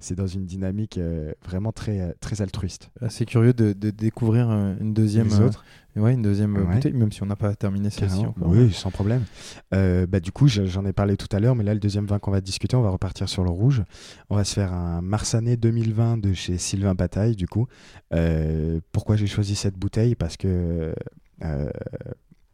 c'est dans une dynamique euh, vraiment très, euh, très altruiste. Assez curieux de, de découvrir euh, une deuxième, autres ouais, une deuxième euh, Ouais. bouteille, même si on n'a pas terminé celle-ci encore. Oui, sans problème. Euh, bah, du coup, je- j'en ai parlé tout à l'heure, mais là, le deuxième vin qu'on va discuter, on va repartir sur le rouge. On va se faire un Marsanné 2020 de chez Sylvain Bataille, du coup. Euh, pourquoi j'ai choisi cette bouteille? Parce que euh,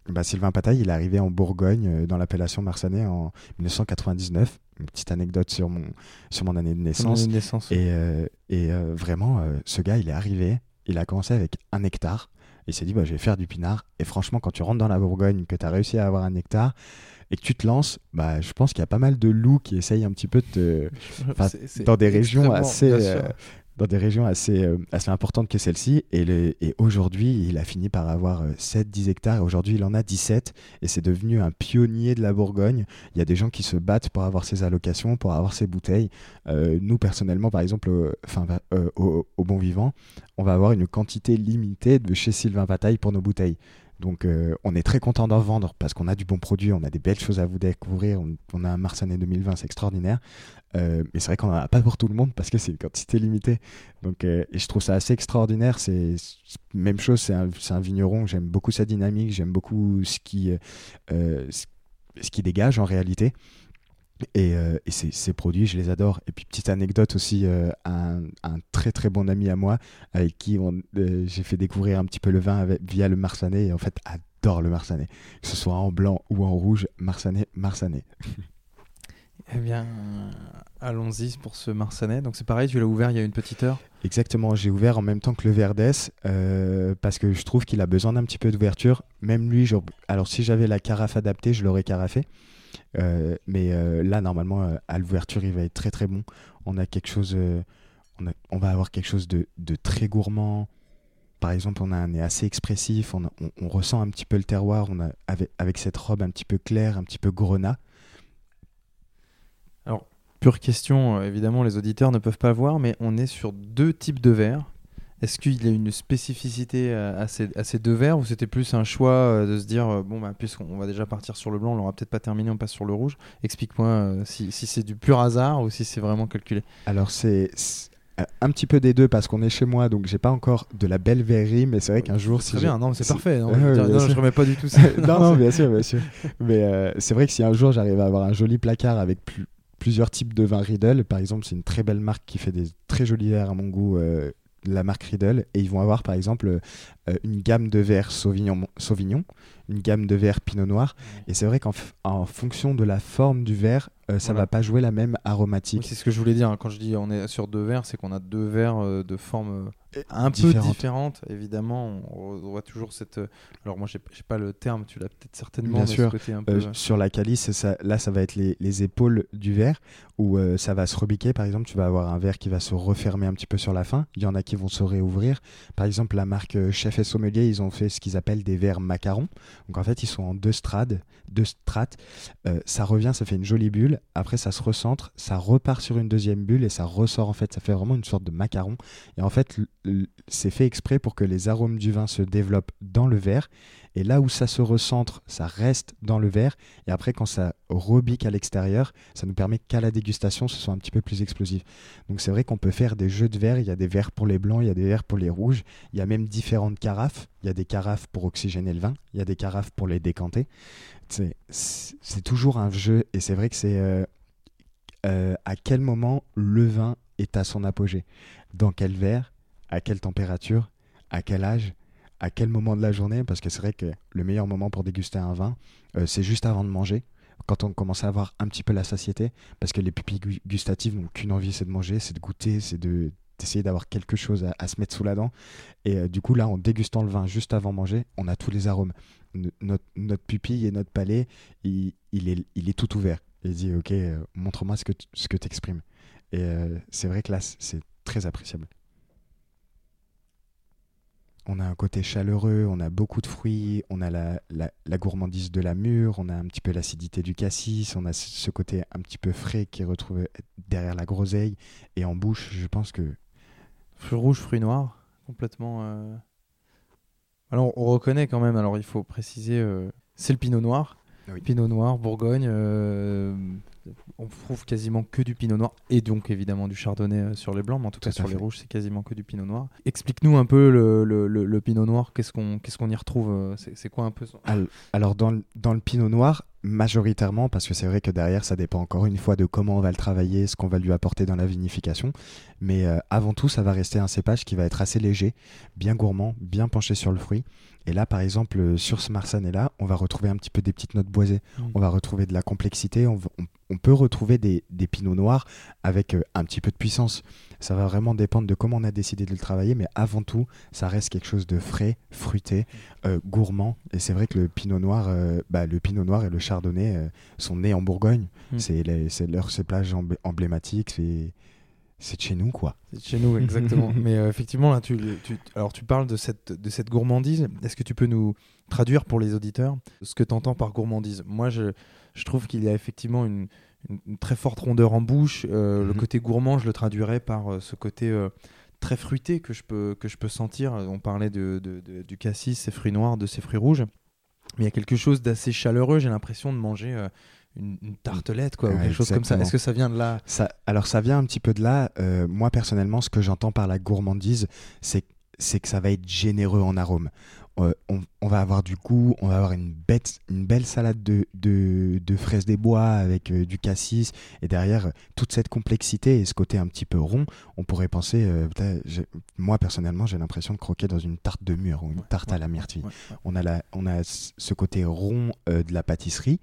bah, Sylvain Bataille, il est arrivé en Bourgogne, dans l'appellation Marsanné, en 1999. Une petite anecdote sur mon, sur mon année de naissance. année de naissance. Et, euh, et euh, vraiment, euh, ce gars, il est arrivé, il a commencé avec un hectare. Il s'est dit, bah, je vais faire du pinard. Et franchement, quand tu rentres dans la Bourgogne, que tu as réussi à avoir un hectare, et que tu te lances, bah, je pense qu'il y a pas mal de loups qui essayent un petit peu de te, Enfin, dans des régions assez, euh, dans des régions assez, euh, importantes que celle-ci. Et, aujourd'hui, il a fini par avoir 7-10 hectares. Et aujourd'hui, il en a 17. Et c'est devenu un pionnier de la Bourgogne. Il y a des gens qui se battent pour avoir ses allocations, pour avoir ses bouteilles. Euh, nous, personnellement, par exemple, euh, euh, au Bon Vivant, on va avoir une quantité limitée de chez Sylvain Bataille pour nos bouteilles. Donc euh, on est très content d'en vendre parce qu'on a du bon produit, on a des belles choses à vous découvrir, on, a un Marsanais 2020, c'est extraordinaire. Euh, mais c'est vrai qu'on n'en a pas pour tout le monde parce que c'est une quantité limitée. Donc, euh, je trouve ça assez extraordinaire. C'est même chose, c'est un, vigneron, j'aime beaucoup sa dynamique, j'aime beaucoup ce qui, ce qui dégage en réalité. Et, euh, et ces, ces produits, je les adore. Et puis, petite anecdote aussi, euh, un, un très très bon ami à moi, avec qui euh, j'ai fait découvrir un petit peu le vin avec- via le Marsanais, et en fait, adore le Marsanais. Que ce soit en blanc ou en rouge, Marsanais, Marsanais. Eh bien, allons-y pour ce Marsanais. Donc c'est pareil, tu l'as ouvert il y a une petite heure? Exactement, j'ai ouvert en même temps que le Verdès parce que je trouve qu'il a besoin d'un petit peu d'ouverture. Même lui, alors si j'avais la carafe adaptée, je l'aurais carafé. Euh, mais euh, là, normalement, euh, à l'ouverture, il va être très très bon. On va avoir quelque chose de, très gourmand. Par exemple, on a un nez assez expressif, on, ressent un petit peu le terroir, on a, avec, cette robe un petit peu claire, un petit peu grenat. Pure question, évidemment, les auditeurs ne peuvent pas voir, mais on est sur deux types de verres. Est-ce qu'il y a une spécificité à, à ces, à ces deux verres ou c'était plus un choix euh, de se dire euh, bon bah puisqu'on va déjà partir sur le blanc, on l'aura peut-être pas terminé, on passe sur le rouge. Explique-moi euh, si, si c'est du pur hasard ou si c'est vraiment calculé. Alors c'est un petit peu des deux parce qu'on est chez moi, donc j'ai pas encore de la belle verrerie, mais c'est vrai qu'un jour, si bien, non, c'est parfait. Non, je, dire, non, je remets pas du tout ça. non, non, bien sûr, bien sûr. Mais euh, c'est vrai que si un jour j'arrive à avoir un joli placard avec plus- plusieurs types de vins Riedel, par exemple, c'est une très belle marque qui fait des très jolis verres à mon goût, euh, la marque Riedel, et ils vont avoir par exemple euh, une gamme de verres Sauvignon, Sauvignon, une gamme de verres Pinot Noir, et c'est vrai qu'en en fonction de la forme du verre, euh, ça Voilà. va pas jouer la même Oui, aromatique. c'est ce que je voulais dire. hein. Quand je dis on est sur deux verres, c'est qu'on a deux verres euh, de forme euh, un différentes. peu différente. Évidemment, on on voit toujours cette. euh, Alors moi, j'ai pas le terme. Tu l'as peut-être certainement. Bien sûr. Ce un peu. Euh, sur la calice, ça, là, ça va être les, les épaules du verre où euh, ça va se rebiquer. Par exemple, tu vas avoir un verre qui va se refermer un petit peu sur la fin. Il y en a qui vont se réouvrir. Par exemple, la marque euh, Chef Sommelier, ils ont fait ce qu'ils appellent des verres macarons. Donc en fait, ils sont en deux strates. Deux strates. Euh, ça revient, ça fait une jolie bulle. Après, ça se recentre, ça repart sur une deuxième bulle et ça ressort. En fait, ça fait vraiment une sorte de macaron. Et en fait, c'est fait exprès pour que les arômes du vin se développent dans le verre. Et là où ça se recentre, ça reste dans le verre. Et après, quand ça rebique à l'extérieur, ça nous permet qu'à la dégustation, ce soit un petit peu plus explosif. Donc c'est vrai qu'on peut faire des jeux de verre. Il y a des verres pour les blancs, il y a des verres pour les rouges. Il y a même différentes carafes. Il y a des carafes pour oxygéner le vin. Il y a des carafes pour les décanter. C'est- toujours un jeu. Et c'est vrai que c'est euh, euh, à quel moment le vin est à son apogée? Dans quel verre, à quelle température, à quel âge, à quel moment de la journée, parce que c'est vrai que le meilleur moment pour déguster un vin, euh, c'est juste avant de manger, quand on commence à avoir un petit peu la satiété, parce que les pupilles gu- gustatives n'ont qu'une envie, c'est de manger, c'est de goûter, c'est de d'essayer d'avoir quelque chose à, se mettre sous la dent. Et euh, du coup, là, en dégustant le vin juste avant manger, on a tous les arômes. Notre, notre pupille et notre palais, il, il est, il est tout ouvert. Il dit, OK, euh, montre-moi ce que tu ce que exprimes. Et c'est vrai que là, c'est très appréciable. On a un côté chaleureux, on a beaucoup de fruits, on a la, la- la gourmandise de la mûre, on a un petit peu l'acidité du cassis, on a ce côté un petit peu frais qui est retrouvé derrière la groseille. Et en bouche, je pense que Fruits rouges, fruits noirs, complètement. euh. Alors on reconnaît quand même. Alors il faut préciser, euh, c'est le Pinot Noir. Oui. Pinot Noir, Bourgogne. euh, on trouve quasiment que du Pinot Noir et donc évidemment du Chardonnay euh, sur les blancs, mais en tout, Tout cas sur les rouges, c'est quasiment que du Pinot Noir. Explique-nous un peu le, le- le- le Pinot Noir. Qu'est-ce qu'on qu'est-ce qu'on y retrouve euh, C'est quoi un peu son- Al- Alors dans le, dans le pinot noir, majoritairement, parce que c'est vrai que derrière, ça dépend encore une fois de comment on va le travailler, ce qu'on va lui apporter dans la vinification. Mais euh, avant tout, ça va rester un cépage qui va être assez léger, bien gourmand, bien penché sur le fruit. Et là, par exemple, euh, sur ce Marsanne-là, on va retrouver un petit peu des petites notes boisées. On va retrouver de la complexité. On, va- on- on peut retrouver des, des pinots noirs avec euh, un petit peu de puissance. Ça va vraiment dépendre de comment on a décidé de le travailler, mais avant tout, ça reste quelque chose de frais, fruité, euh, gourmand. Et c'est vrai que le pinot noir, euh, bah, le pinot noir et le chardonnay sont nés en Bourgogne. Mm. C'est leur cépage embl- emblématique. C'est c'est de chez nous, quoi. C'est chez nous, exactement. Mais euh, effectivement, là, tu, tu- alors tu parles de cette, de cette gourmandise. Est-ce que tu peux nous traduire pour les auditeurs ce que tu entends par gourmandise? Moi, je, je trouve qu'il y a effectivement une, très forte rondeur en bouche. Euh, Le Mhm. côté gourmand, je le traduirais par euh, ce côté très fruité que je peux, que je peux sentir. On parlait de, de- de- du cassis, ses fruits noirs, de ses fruits rouges. Mais il y a quelque chose d'assez chaleureux. J'ai l'impression de manger une, une tartelette, quoi, ou quelque chose comme ça. Est-ce que ça vient de là? Ça, alors ça vient un petit peu de là. Euh, moi personnellement, ce que j'entends par la gourmandise, c'est c'est que ça va être généreux en arôme. Euh, on, on va avoir du goût, on va avoir une, bête, une belle salade de, de, de fraises des bois avec euh, du cassis et derrière euh, toute cette complexité et ce côté un petit peu rond, on pourrait penser, moi personnellement j'ai l'impression de croquer dans une tarte de mûre ou une Ouais, tarte à la myrtille. Ouais. On a, la, on a ce côté rond de la pâtisserie,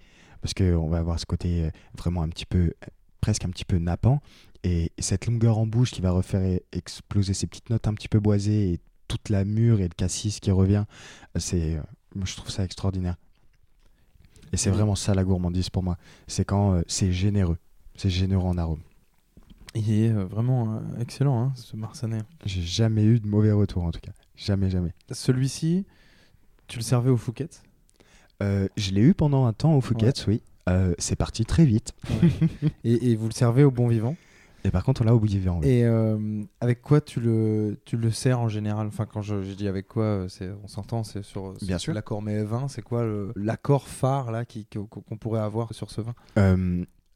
parce qu'on va avoir ce côté euh, vraiment un petit peu, presque un petit peu nappant, et cette longueur en bouche qui va refaire e- exploser ces petites notes un petit peu boisées, et toute la mûre et le cassis qui revient, c'est, euh, moi, je trouve ça extraordinaire. Et c'est vraiment ça la gourmandise pour moi, c'est quand euh, c'est généreux, c'est généreux en arôme. Il est euh, vraiment euh, excellent, hein, ce Marsanais. J'ai jamais eu de mauvais retour en tout cas, jamais, jamais. Celui-ci, tu le servais au Fouquet Euh, je l'ai eu pendant un temps au Fouquet's, oui. Euh, c'est parti très vite. et, et vous le servez au bon vivant? Et par contre, on l'a au du vivant. oui. Et euh, avec quoi tu le, tu le sers en général? Enfin, quand je, je dis avec quoi, on s'entend, c'est sur, sur Bien sûr. l'accord mets vin. C'est quoi l'accord phare là qui, qu'on pourrait avoir sur ce vin?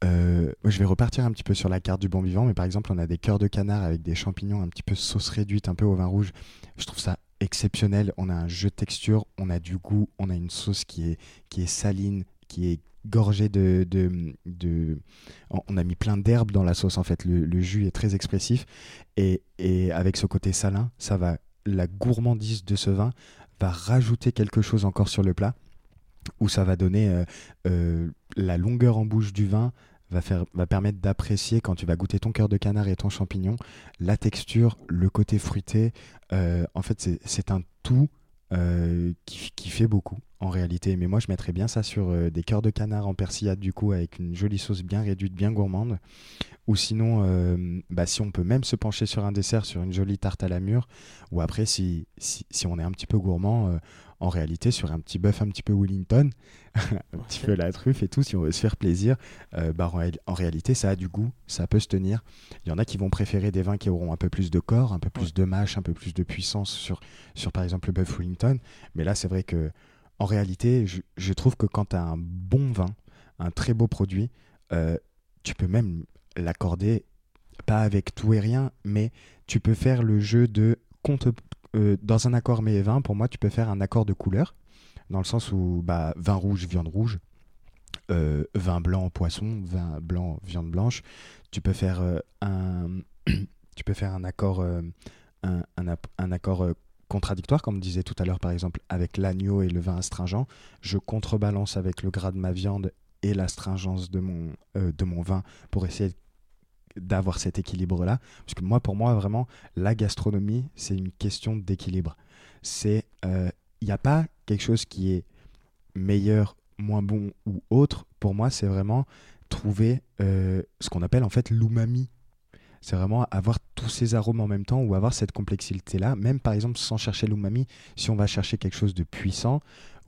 Euh, je vais repartir un petit peu sur la carte du bon vivant, mais par exemple, on a des cœurs de canard avec des champignons un petit peu sauce réduite, un peu au vin rouge. Je trouve ça exceptionnel. On a un jeu de texture, on a du goût, on a une sauce qui est, qui est saline, qui est gorgée de, On a mis plein d'herbes dans la sauce, en fait. Le, jus est très expressif. Et, et avec ce côté salin, ça va. La gourmandise de ce vin va rajouter quelque chose encore sur le plat, où ça va donner euh, euh, la longueur en bouche du vin va, faire, va permettre d'apprécier quand tu vas goûter ton cœur de canard et ton champignon, la texture, le côté fruité. Euh, en fait, c'est- un tout euh, qui, qui fait beaucoup en réalité. Mais moi, je mettrais bien ça sur euh, des cœurs de canard en persillade du coup avec une jolie sauce bien réduite, bien gourmande. Ou sinon, euh, bah, si on peut même se pencher sur un dessert, sur une jolie tarte à la mûre. Ou après, si, si, si on est un petit peu gourmand, euh, en réalité, sur un petit bœuf un petit peu Wellington, un petit peu la truffe et tout, si on veut se faire plaisir, euh, bah, en, en réalité, ça a du goût, ça peut se tenir. Il y en a qui vont préférer des vins qui auront un peu plus de corps, un peu plus Ouais. de mâche, un peu plus de puissance sur, sur par exemple le bœuf Wellington. Mais là, c'est vrai que en réalité, je, je trouve que quand tu as un bon vin, un très beau produit, euh, tu peux même l'accorder, pas avec tout et rien, mais tu peux faire le jeu de compte, euh, dans un accord mais vin, pour moi, tu peux faire un accord de couleur, dans le sens où bah, vin rouge, viande rouge, euh, vin blanc, poisson, vin blanc, viande blanche. Tu peux faire euh, un, tu peux faire un accord, un, un accord contradictoire, comme disait tout à l'heure, par exemple, avec l'agneau et le vin astringent. Je contrebalance avec le gras de ma viande et l'astringence de mon, de mon vin pour essayer d'avoir cet équilibre-là. Parce que moi, pour moi, vraiment, la gastronomie, c'est une question d'équilibre. C'est, il n'y a pas quelque chose qui est meilleur, moins bon ou autre. Pour moi, c'est vraiment trouver euh, ce qu'on appelle en fait l'umami. C'est vraiment avoir tous ces arômes en même temps ou avoir cette complexité-là. Même par exemple, sans chercher l'umami, si on va chercher quelque chose de puissant,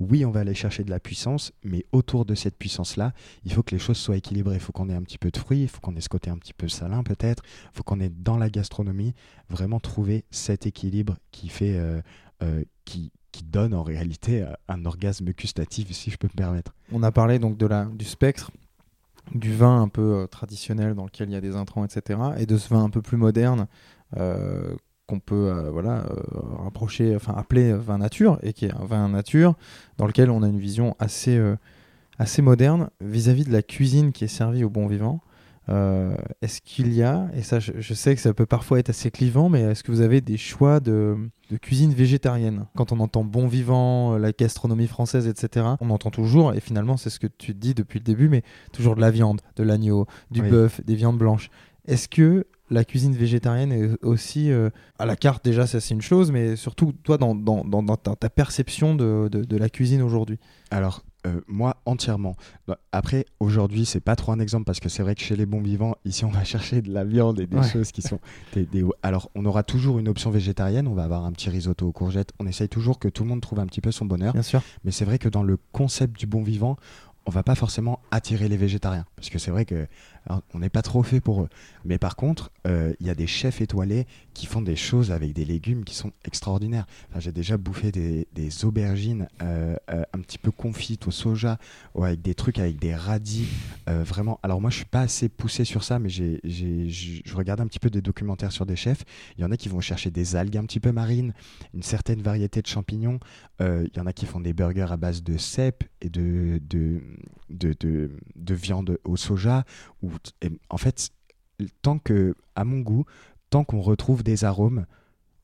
oui, on va aller chercher de la puissance, mais autour de cette puissance-là, il faut que les choses soient équilibrées. Il faut qu'on ait un petit peu de fruits, il faut qu'on ait ce côté un petit peu salin peut-être, il faut qu'on ait dans la gastronomie vraiment trouver cet équilibre qui fait, euh, euh, qui, donne en réalité euh, un orgasme gustatif, si je peux me permettre. On a parlé donc de la, du spectre, du vin un peu traditionnel dans lequel il y a des intrants, etc. Et de ce vin un peu plus moderne qu'on peut euh, voilà, euh, rapprocher, enfin appeler vin nature, et qui est un vin nature dans lequel on a une vision assez, euh, assez moderne vis-à-vis de la cuisine qui est servie au bon vivant. Est-ce qu'il y a, et ça je, je sais que ça peut parfois être assez clivant, mais est-ce que vous avez des choix de, de cuisine végétarienne? Quand on entend bon vivant, la gastronomie française, etc., on entend toujours, et finalement c'est ce que tu dis depuis le début, mais toujours de la viande, de l'agneau, du Oui. bœuf, des viandes blanches. Est-ce que la cuisine végétarienne est aussi euh, à la carte déjà ça c'est une chose mais surtout toi dans, dans, dans- dans ta, ta perception de, de- de la cuisine aujourd'hui Alors, euh, moi, entièrement. Bah, Après, aujourd'hui, c'est pas trop un exemple parce que c'est vrai que chez les bons vivants, ici, on va chercher de la viande et des Ouais. choses qui sont. des- des- Alors, on aura toujours une option végétarienne. On va avoir un petit risotto aux courgettes. On essaye toujours que tout le monde trouve un petit peu son bonheur. bien sûr Mais c'est vrai que dans le concept du bon vivant, on va pas forcément attirer les végétariens. Parce que c'est vrai que on n'est pas trop fait pour eux. Mais par contre, euh, il y a des chefs étoilés qui font des choses avec des légumes qui sont extraordinaires. J'ai déjà bouffé des, aubergines euh, euh, un petit peu confites au soja, ou avec des trucs avec des radis. vraiment. Alors moi, je suis pas assez poussé sur ça, mais je regarde un petit peu des documentaires sur des chefs. Il y en a qui vont chercher des algues un petit peu marines, une certaine variété de champignons. Il y en a qui font des burgers à base de cèpes et de, de, de, de, de viande au soja. Ou, en fait, tant que, à mon goût, tant qu'on retrouve des arômes,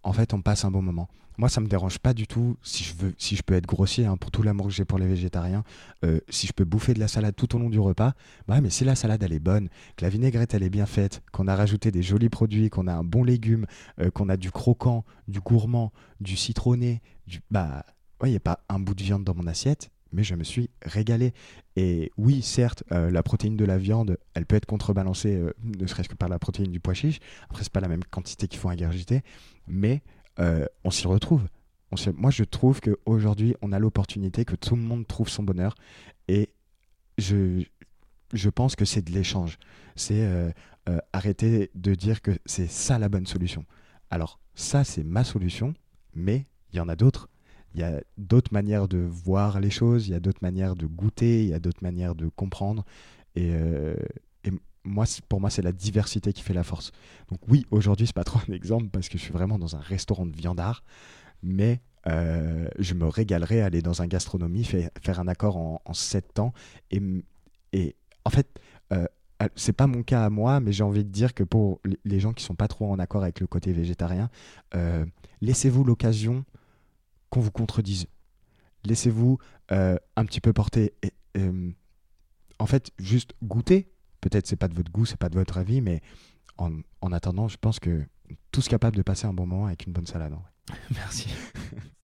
en fait, on passe un bon moment. Moi, ça me dérange pas du tout si je veux, si je peux être grossier hein, pour tout l'amour que j'ai pour les végétariens. euh, si je peux bouffer de la salade tout au long du repas, bah ouais, mais si la salade elle est bonne, que la vinaigrette elle est bien faite, qu'on a rajouté des jolis produits, qu'on a un bon légume, euh, qu'on a du croquant, du gourmand, du citronné, du bah ouais, il n'y a pas un bout de viande dans mon assiette, mais je me suis régalé. Et oui, certes, euh, la protéine de la viande, elle peut être contrebalancée, euh, ne serait-ce que par la protéine du pois chiche. Après, c'est pas la même quantité qu'il faut ingurgiter, mais euh, on s'y retrouve. Moi, je trouve qu'aujourd'hui, on a l'opportunité que tout le monde trouve son bonheur. Et je, je pense que c'est de l'échange. C'est arrêter de dire que c'est ça la bonne solution. Alors, ça, c'est ma solution, mais il y en a d'autres. Il y a d'autres manières de voir les choses, il y a d'autres manières de goûter, il y a d'autres manières de comprendre. Et, euh, moi, pour moi, c'est la diversité qui fait la force. Donc oui, aujourd'hui, c'est pas trop un exemple parce que je suis vraiment dans un restaurant de viandard, mais euh, je me régalerai à aller dans un gastronomie, faire un accord en, en sept temps. Et, en fait, euh, c'est pas mon cas à moi, mais j'ai envie de dire que pour les- les gens qui sont pas trop en accord avec le côté végétarien, euh, laissez-vous l'occasion qu'on vous contredise. Laissez-vous euh, un petit peu porter. Et, euh, en fait, juste goûter. Peut-être c'est pas de votre goût, c'est pas de votre avis, mais en, en attendant, je pense que tous capables de passer un bon moment avec une bonne salade. merci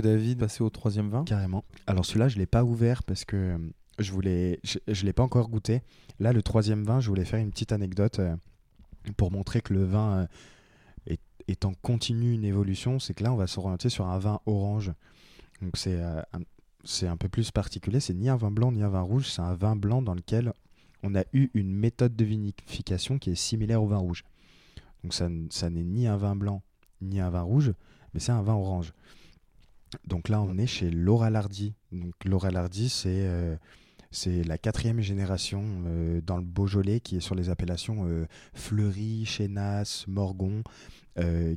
David passer au troisième vin. Carrément. Alors celui-là, je l'ai pas ouvert parce que euh, je voulais, je, je l'ai pas encore goûté. Là, le troisième vin, je voulais faire une petite anecdote euh, pour montrer que le vin euh, est, en continue une évolution. C'est que là, on va s'orienter sur un vin orange. Donc c'est c'est un peu plus particulier. C'est ni un vin blanc ni un vin rouge. C'est un vin blanc dans lequel on a eu une méthode de vinification qui est similaire au vin rouge. Donc ça, ça n'est ni un vin blanc ni un vin rouge, mais c'est un vin orange. Donc là, on est chez Laura Lardy. Donc Laura Lardy, c'est euh, la quatrième génération euh, dans le Beaujolais qui est sur les appellations euh, Fleury, Chénas, Morgon,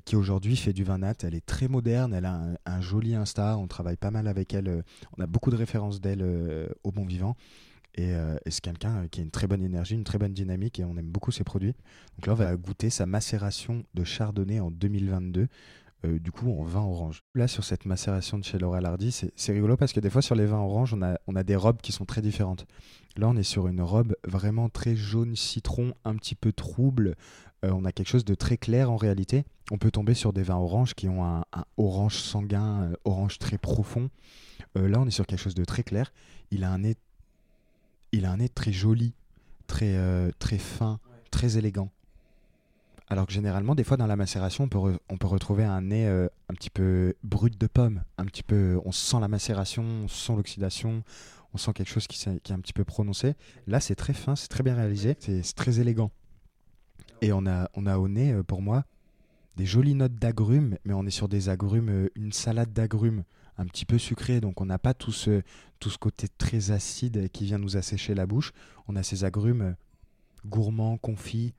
qui aujourd'hui fait du vin nat. Elle est très moderne, elle a un, joli Insta, on travaille pas mal avec elle, on a beaucoup de références d'elle au bon vivant. Et, et c'est quelqu'un qui a une très bonne énergie, une très bonne dynamique et on aime beaucoup ses produits. Donc là, on va goûter sa macération de chardonnay en 2022 euh, du coup en vin orange. Là, sur cette macération de chez Laurel Hardy, c'est rigolo parce que des fois, sur les vins oranges, on a, on a des robes qui sont très différentes. Là, on est sur une robe vraiment très jaune citron, un petit peu trouble. Euh, on a quelque chose de très clair en réalité. On peut tomber sur des vins oranges qui ont un, un orange sanguin, euh, orange très profond. Là, on est sur quelque chose de très clair. Il a un nez, il a un nez très joli, très, très fin, très élégant. Alors que généralement, des fois dans la macération, on peut, on peut retrouver un nez euh, un petit peu brut de pomme, un petit peu, on sent la macération, on sent l'oxydation, on sent quelque chose qui, qui est un petit peu prononcé. Là, c'est très fin, c'est très bien réalisé, c'est très élégant. Et on a, on a au nez, euh, pour moi, des jolies notes d'agrumes, mais on est sur des agrumes, euh, une salade d'agrumes un petit peu sucrée, donc on n'a pas tout ce, tout ce côté très acide qui vient nous assécher la bouche. On a ces agrumes gourmands, confits,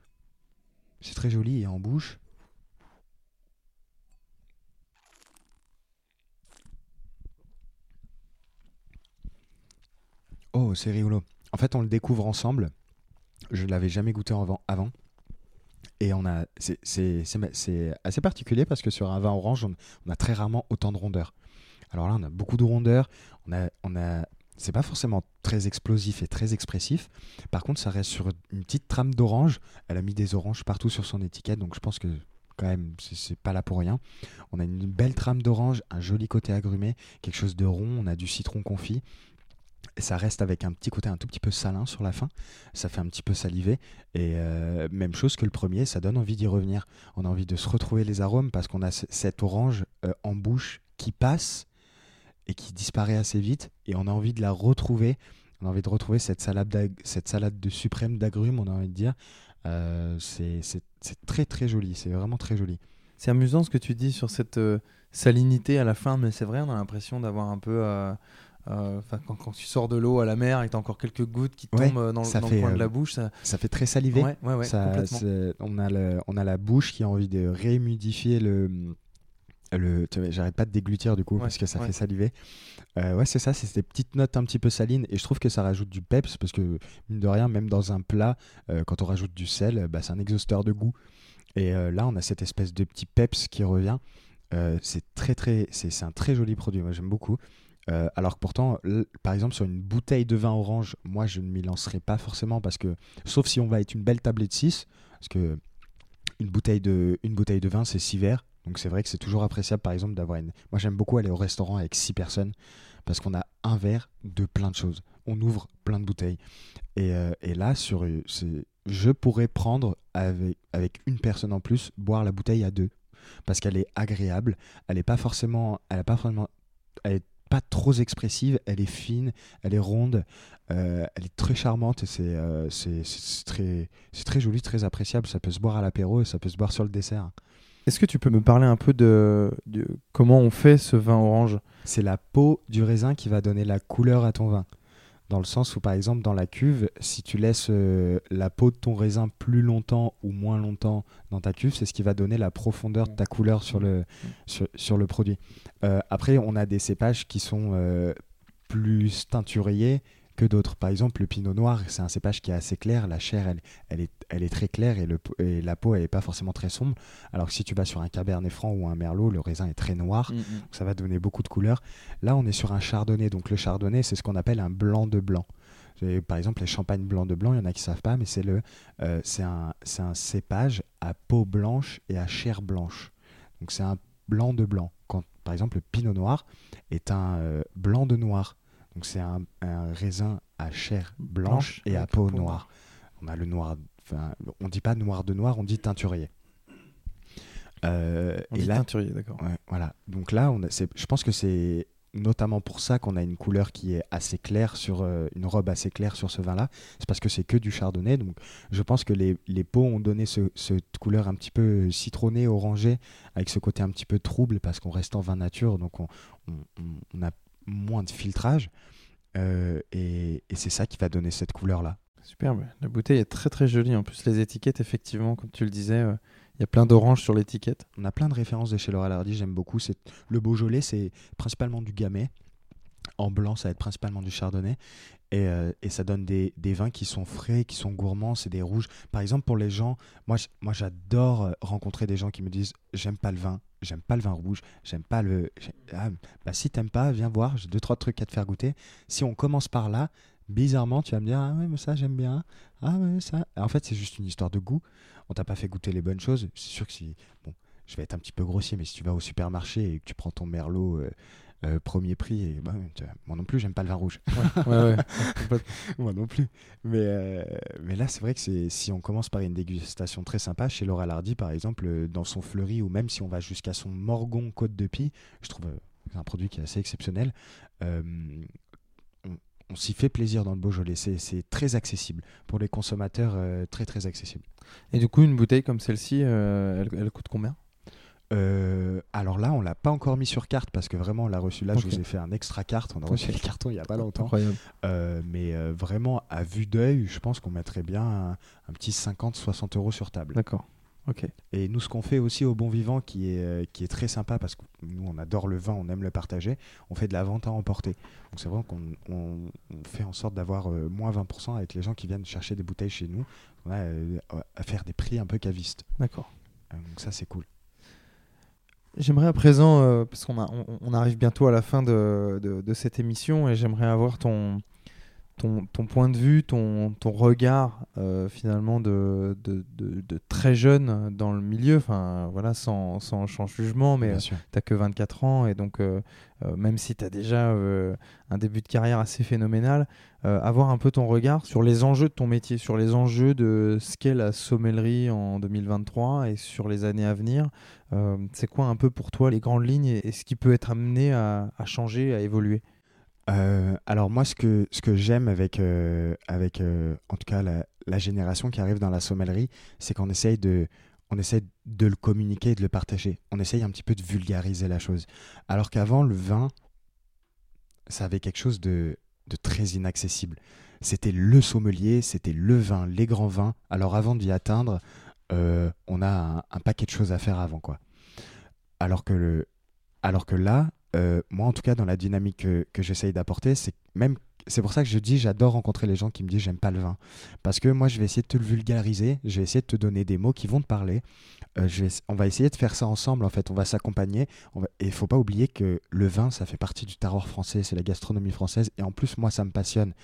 c'est très joli et en bouche. Oh, c'est rigolo. En fait, on le découvre ensemble. Je ne l'avais jamais goûté avant. Et on a, c'est, assez particulier parce que sur un vin orange, on, a très rarement autant de rondeur. Alors là, on a beaucoup de rondeur. On a, c'est pas forcément très explosif et très expressif. Par contre, ça reste sur une petite trame d'orange. Elle a mis des oranges partout sur son étiquette, donc je pense que quand même, c'est- pas là pour rien. On a une belle trame d'orange, un joli côté agrumé, quelque chose de rond. On a du citron confit. Et ça reste avec un petit côté un tout petit peu salin sur la fin. Ça fait un petit peu salivé. Et euh, même chose que le premier, ça donne envie d'y revenir. On a envie de se retrouver les arômes parce qu'on a cette orange euh, en bouche qui passe et qui disparaît assez vite. Et on a envie de la retrouver. On a envie de retrouver cette salade, d'ag- cette salade de suprême d'agrumes, on a envie de dire. Euh, c'est très très joli. C'est vraiment très joli. C'est amusant ce que tu dis sur cette euh, salinité à la fin, mais c'est vrai, on a l'impression d'avoir un peu. euh, euh, quand, quand tu sors de l'eau à la mer et tu as encore quelques gouttes qui tombent dans, le- ça dans le fait, coin de la bouche, ça. Ça fait très salivé. Ouais, ouais, ouais, Ça- complètement. c'est- on, a le- on a la bouche qui a envie de réhumidifier le. Le J'arrête pas de déglutir du coup Ouais, parce que ça ouais. fait saliver. Euh, ouais, c'est ça, c'est ces petites notes un petit peu salines et je trouve que ça rajoute du peps parce que, mine de rien, même dans un plat, euh, quand on rajoute du sel, bah, c'est un exhausteur de goût. Et euh, là, on a cette espèce de petit peps qui revient. Euh, c'est très, très, c'est un très joli produit. Moi, j'aime beaucoup. Euh, alors que pourtant, par exemple, sur une bouteille de vin orange, moi, je ne m'y lancerai pas forcément parce que, sauf si on va être une belle tablée de 6, parce que une bouteille de, une bouteille de vin, c'est 6 verres. Donc c'est vrai que c'est toujours appréciable, par exemple, d'avoir une. Moi, j'aime beaucoup aller au restaurant avec 6 personnes parce qu'on a un verre de plein de choses. On ouvre plein de bouteilles. Et, euh, là, sur, je pourrais prendre avec, avec une personne en plus, boire la bouteille à deux. Parce qu'elle est agréable. Elle n'est pas forcément. Elle est pas forcément. Elle est pas trop expressive. Elle est fine. Elle est ronde. euh, elle est très charmante. Euh, c'est- très, très joli, très appréciable. Ça peut se boire à l'apéro et ça peut se boire sur le dessert. Est-ce que tu peux me parler un peu de, comment on fait ce vin orange? C'est la peau du raisin qui va donner la couleur à ton vin. Dans le sens où, par exemple, dans la cuve, si tu laisses euh, la peau de ton raisin plus longtemps ou moins longtemps dans ta cuve, c'est ce qui va donner la profondeur de ta couleur sur le, sur le produit. Euh, après, on a des cépages qui sont euh, plus teinturiers que d'autres. Par exemple, le pinot noir, c'est un cépage qui est assez clair. La chair, elle, elle, est, elle est très claire et, le, et la peau, elle n'est pas forcément très sombre. Alors que si tu vas sur un cabernet franc ou un merlot, le raisin est très noir. Donc ça va donner beaucoup de couleurs. Là, on est sur un chardonnay. Donc le chardonnay, c'est ce qu'on appelle un blanc de blanc. Par exemple, les champagnes blancs de blanc, il y en a qui savent pas, mais c'est le, euh, c'est un, c'est un cépage à peau blanche et à chair blanche. Donc c'est un blanc de blanc. Quand, par par exemple, le pinot noir est un euh, blanc de noir. Donc c'est un, un raisin à chair blanche, Blanche et à peau peau noire. On a le noir, enfin, on dit pas noir de noir, on dit teinturier. Euh, On et dit là, teinturier, d'accord. Ouais, voilà. Donc là, on a- je pense que c'est notamment pour ça qu'on a une couleur qui est assez claire sur euh, une robe assez claire sur ce vin-là. C'est parce que c'est que du chardonnay. Donc je pense que les, les pots ont donné ce- cette couleur un petit peu citronnée, orangée, avec ce côté un petit peu trouble parce qu'on reste en vin nature, donc on, on- on- on a moins de filtrage. Euh, et et c'est ça qui va donner cette couleur-là. Superbe. La bouteille est très très jolie. En plus, les étiquettes, effectivement, comme tu le disais, euh, il y a plein d'orange sur l'étiquette. On a plein de références de chez Laurel Hardy, j'aime beaucoup. C'est le Beaujolais, c'est principalement du Gamay. En blanc, ça va être principalement du Chardonnay. Et, euh, et ça donne des, vins qui sont frais, qui sont gourmands. C'est des rouges. Par exemple, pour les gens, moi, moi j'adore euh, rencontrer des gens qui me disent J'aime pas le vin, j'aime pas le vin rouge, j'aime pas le. Ah, bah, si t'aimes pas, viens voir, j'ai deux, trois trucs à te faire goûter. Si on commence par là, bizarrement, tu vas me dire Ah ouais, mais ça, j'aime bien. Ah ouais, ça. En fait, c'est juste une histoire de goût. On t'a pas fait goûter les bonnes choses. C'est sûr que si. Bon, je vais être un petit peu grossier, mais si tu vas au supermarché et que tu prends ton merlot euh, euh, premier prix, et, bah, moi non plus, j'aime pas le vin rouge. Ouais, ouais. complètement. moi non plus. Mais, euh, mais là, c'est vrai que si on commence par une dégustation très sympa, chez Laura Lardy, par exemple, euh, dans son fleuri, ou même si on va jusqu'à son Morgon Côte de Pie, je trouve un produit qui est assez exceptionnel. Euh, on on s'y fait plaisir dans le Beaujolais. C'est très accessible. Pour les consommateurs, très très accessible. Et du coup, une bouteille comme celle-ci, elle, elle coûte combien? Euh, alors là, on l'a pas encore mis sur carte parce que vraiment, on l'a reçu là. Je vous ai fait un extra carte. On a reçu Ok. le carton il y a pas longtemps. Euh, mais euh, vraiment, à vue d'œil, je pense qu'on mettrait bien un, un petit 50-60 euros sur table. D'accord. Ok. Et nous, ce qu'on fait aussi au Bon Vivant, qui est, qui est très sympa, parce que nous, on adore le vin, on aime le partager, on fait de la vente à emporter. Donc c'est vrai qu'on on, on fait en sorte d'avoir euh, moins 20% avec les gens qui viennent chercher des bouteilles chez nous. On a euh, à faire des prix un peu cavistes. D'accord. Euh, donc ça, c'est cool. J'aimerais à présent, euh, parce qu'on on, on arrive bientôt à la fin de, de- de cette émission, et j'aimerais avoir ton, ton, ton point de vue, ton, ton regard euh, finalement de, très jeune dans le milieu, enfin voilà, sans, sans, sans jugement, mais euh, sûr. t'as que 24 ans et donc même si tu as déjà euh, un début de carrière assez phénoménal, euh, avoir un peu ton regard sur les enjeux de ton métier, sur les enjeux de ce qu'est la sommellerie en 2023 et sur les années à venir. Euh, c'est quoi un peu pour toi les grandes lignes et, ce qui peut être amené à, changer, à évoluer? Euh, alors moi, ce que, ce que j'aime avec, euh, avec euh, en tout cas la génération qui arrive dans la sommellerie, c'est qu'on essaye de, on essaie de le communiquer et de le partager. On essaye un petit peu de vulgariser la chose. Alors qu'avant, le vin, ça avait quelque chose de, très inaccessible. C'était le sommelier, c'était le vin, les grands vins. Alors avant d'y atteindre, euh, on a un, un paquet de choses à faire avant. quoi. Alors que, le, alors que là, euh, moi en tout cas dans la dynamique que, que j'essaye d'apporter, c'est même c'est pour ça que je dis j'adore rencontrer les gens qui me disent j'aime pas le vin parce que moi je vais essayer de te le vulgariser, je vais essayer de te donner des mots qui vont te parler. Euh, on va essayer de faire ça ensemble en fait, on va s'accompagner. Et il faut pas oublier que le vin ça fait partie du terroir français, c'est la gastronomie française et en plus moi ça me passionne.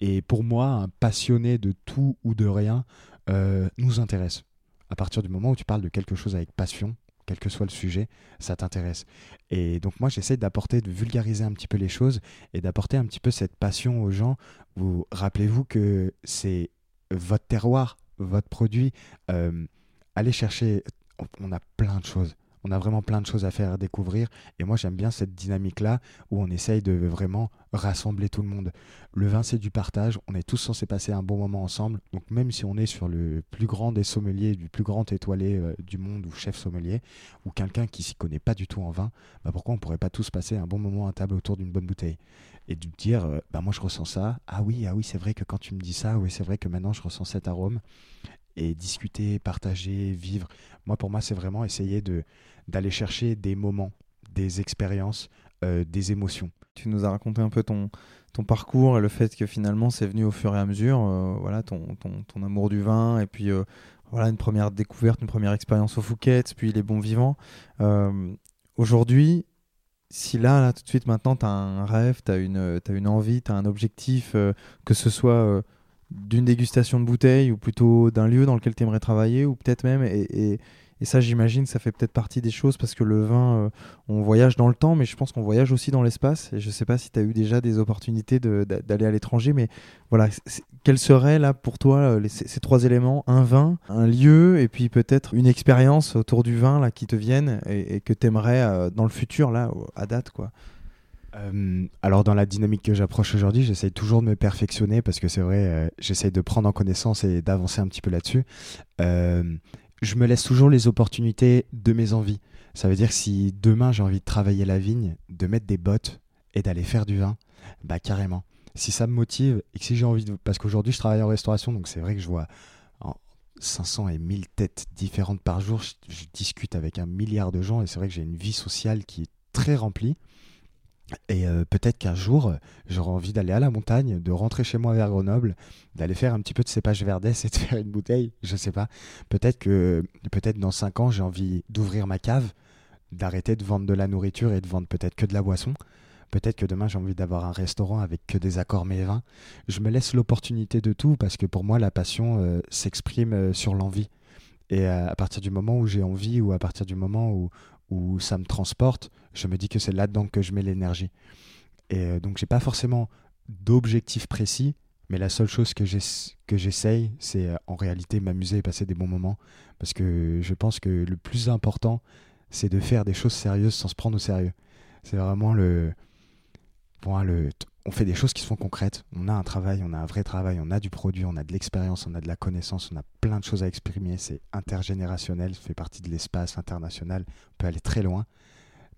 Et pour moi un passionné de tout ou de rien euh, nous intéresse. À partir du moment où tu parles de quelque chose avec passion, quel que soit le sujet, ça t'intéresse. Et donc moi j'essaie d'apporter, de vulgariser un petit peu les choses et d'apporter un petit peu cette passion aux gens. Vous rappelez-vous que c'est votre terroir, votre produit. Euh, allez chercher. on- On a plein de choses. On a vraiment plein de choses à faire découvrir. Et moi j'aime bien cette dynamique-là où on essaye de vraiment rassembler tout le monde. Le vin c'est du partage. On est tous censés passer un bon moment ensemble. Donc même si on est sur le plus grand des sommeliers, du plus grand étoilé euh, du monde ou chef sommelier, ou quelqu'un qui s'y connaît pas du tout en vin, bah pourquoi on pourrait pas tous passer un bon moment à table autour d'une bonne bouteille? Et de dire euh, bah moi je ressens ça ah oui ah oui c'est vrai que quand tu me dis ça oui c'est vrai que maintenant je ressens cet arôme et discuter partager vivre moi pour moi c'est vraiment essayer de d'aller chercher des moments des expériences euh, des émotions Tu nous as raconté un peu ton, ton parcours et le fait que finalement c'est venu au fur et à mesure, euh, voilà, ton, ton, ton amour du vin et puis euh, voilà une première découverte, une première expérience au Fouquet, puis les bons vivants. Aujourd'hui, si là, là, tout de suite maintenant, tu as un rêve, tu as une, envie, tu as un objectif, que ce soit d'une dégustation de bouteille ou plutôt d'un lieu dans lequel tu aimerais travailler ou peut-être même, et, et- et ça, j'imagine, ça fait peut-être partie des choses parce que le vin, euh, on voyage dans le temps, mais je pense qu'on voyage aussi dans l'espace. Et je sais pas si tu as eu déjà des opportunités d'aller à l'étranger, mais voilà, quels seraient là pour toi euh, ces, trois éléments Un vin, un lieu, et puis peut-être une expérience autour du vin là qui te viennent et, que tu aimerais dans le futur, là, à date, quoi? Euh, alors dans la dynamique que j'approche aujourd'hui, j'essaye toujours de me perfectionner parce que c'est vrai, euh, j'essaye de prendre en connaissance et d'avancer un petit peu là-dessus. Euh, je me laisse toujours les opportunités de mes envies. Ça veut dire si demain j'ai envie de travailler la vigne, de mettre des bottes et d'aller faire du vin, bah carrément. Si ça me motive et que si j'ai envie de... Parce qu'aujourd'hui je travaille en restauration, donc c'est vrai que je vois en 500 et 1000 têtes différentes par jour, je discute avec un milliard de gens et c'est vrai que j'ai une vie sociale qui est très remplie. Et euh, peut-être qu'un jour, j'aurai envie d'aller à la montagne, de rentrer chez moi vers Grenoble, d'aller faire un petit peu de cépage verdès et de faire une bouteille, je sais pas. Peut-être que peut-être dans 5 ans, j'ai envie d'ouvrir ma cave, d'arrêter de vendre de la nourriture et de vendre peut-être que de la boisson. Peut-être que demain, j'ai envie d'avoir un restaurant avec que des accords mets et vins. Je me laisse l'opportunité de tout parce que pour moi, la passion euh, s'exprime euh, sur l'envie. Et à partir du moment où j'ai envie ou à partir du moment où, où ça me transporte, je me dis que c'est là-dedans que je mets l'énergie. Et euh, donc, j'ai pas forcément d'objectif précis, mais la seule chose que j'ess- que j'essaye, c'est euh, en réalité m'amuser et passer des bons moments. Parce que je pense que le plus important, c'est de faire des choses sérieuses sans se prendre au sérieux. C'est vraiment le. Moi, le. On fait des choses qui sont concrètes. On a un travail, on a un vrai travail, on a du produit, on a de l'expérience, on a de la connaissance, on a plein de choses à exprimer. C'est intergénérationnel, ça fait partie de l'espace international. On peut aller très loin,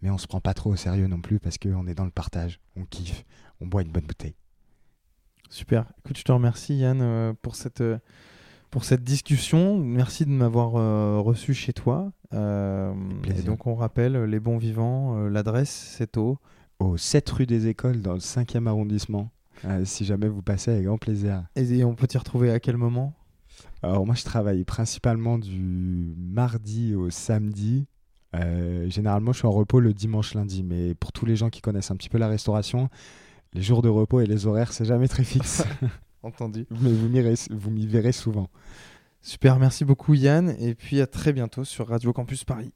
mais on se prend pas trop au sérieux non plus parce qu'on est dans le partage. On kiffe, on boit une bonne bouteille. Super. Écoute, je te remercie Yann euh, pour cette, euh, pour cette discussion. Merci de m'avoir euh, reçu chez toi. Euh, et donc on rappelle les bons vivants, euh, l'adresse c'est au. Au 7 rue des Écoles, dans le 5e arrondissement. Si jamais vous passez, avec grand plaisir. Et on peut t'y retrouver à quel moment? Alors moi je travaille principalement du mardi au samedi. Euh, généralement je suis en repos le dimanche lundi, mais pour tous les gens qui connaissent un petit peu la restauration, les jours de repos et les horaires c'est jamais très fixe. Entendu. mais vous m'y verrez- vous m'y verrez souvent. Super, merci beaucoup Yann. Et puis à très bientôt sur Radio Campus Paris.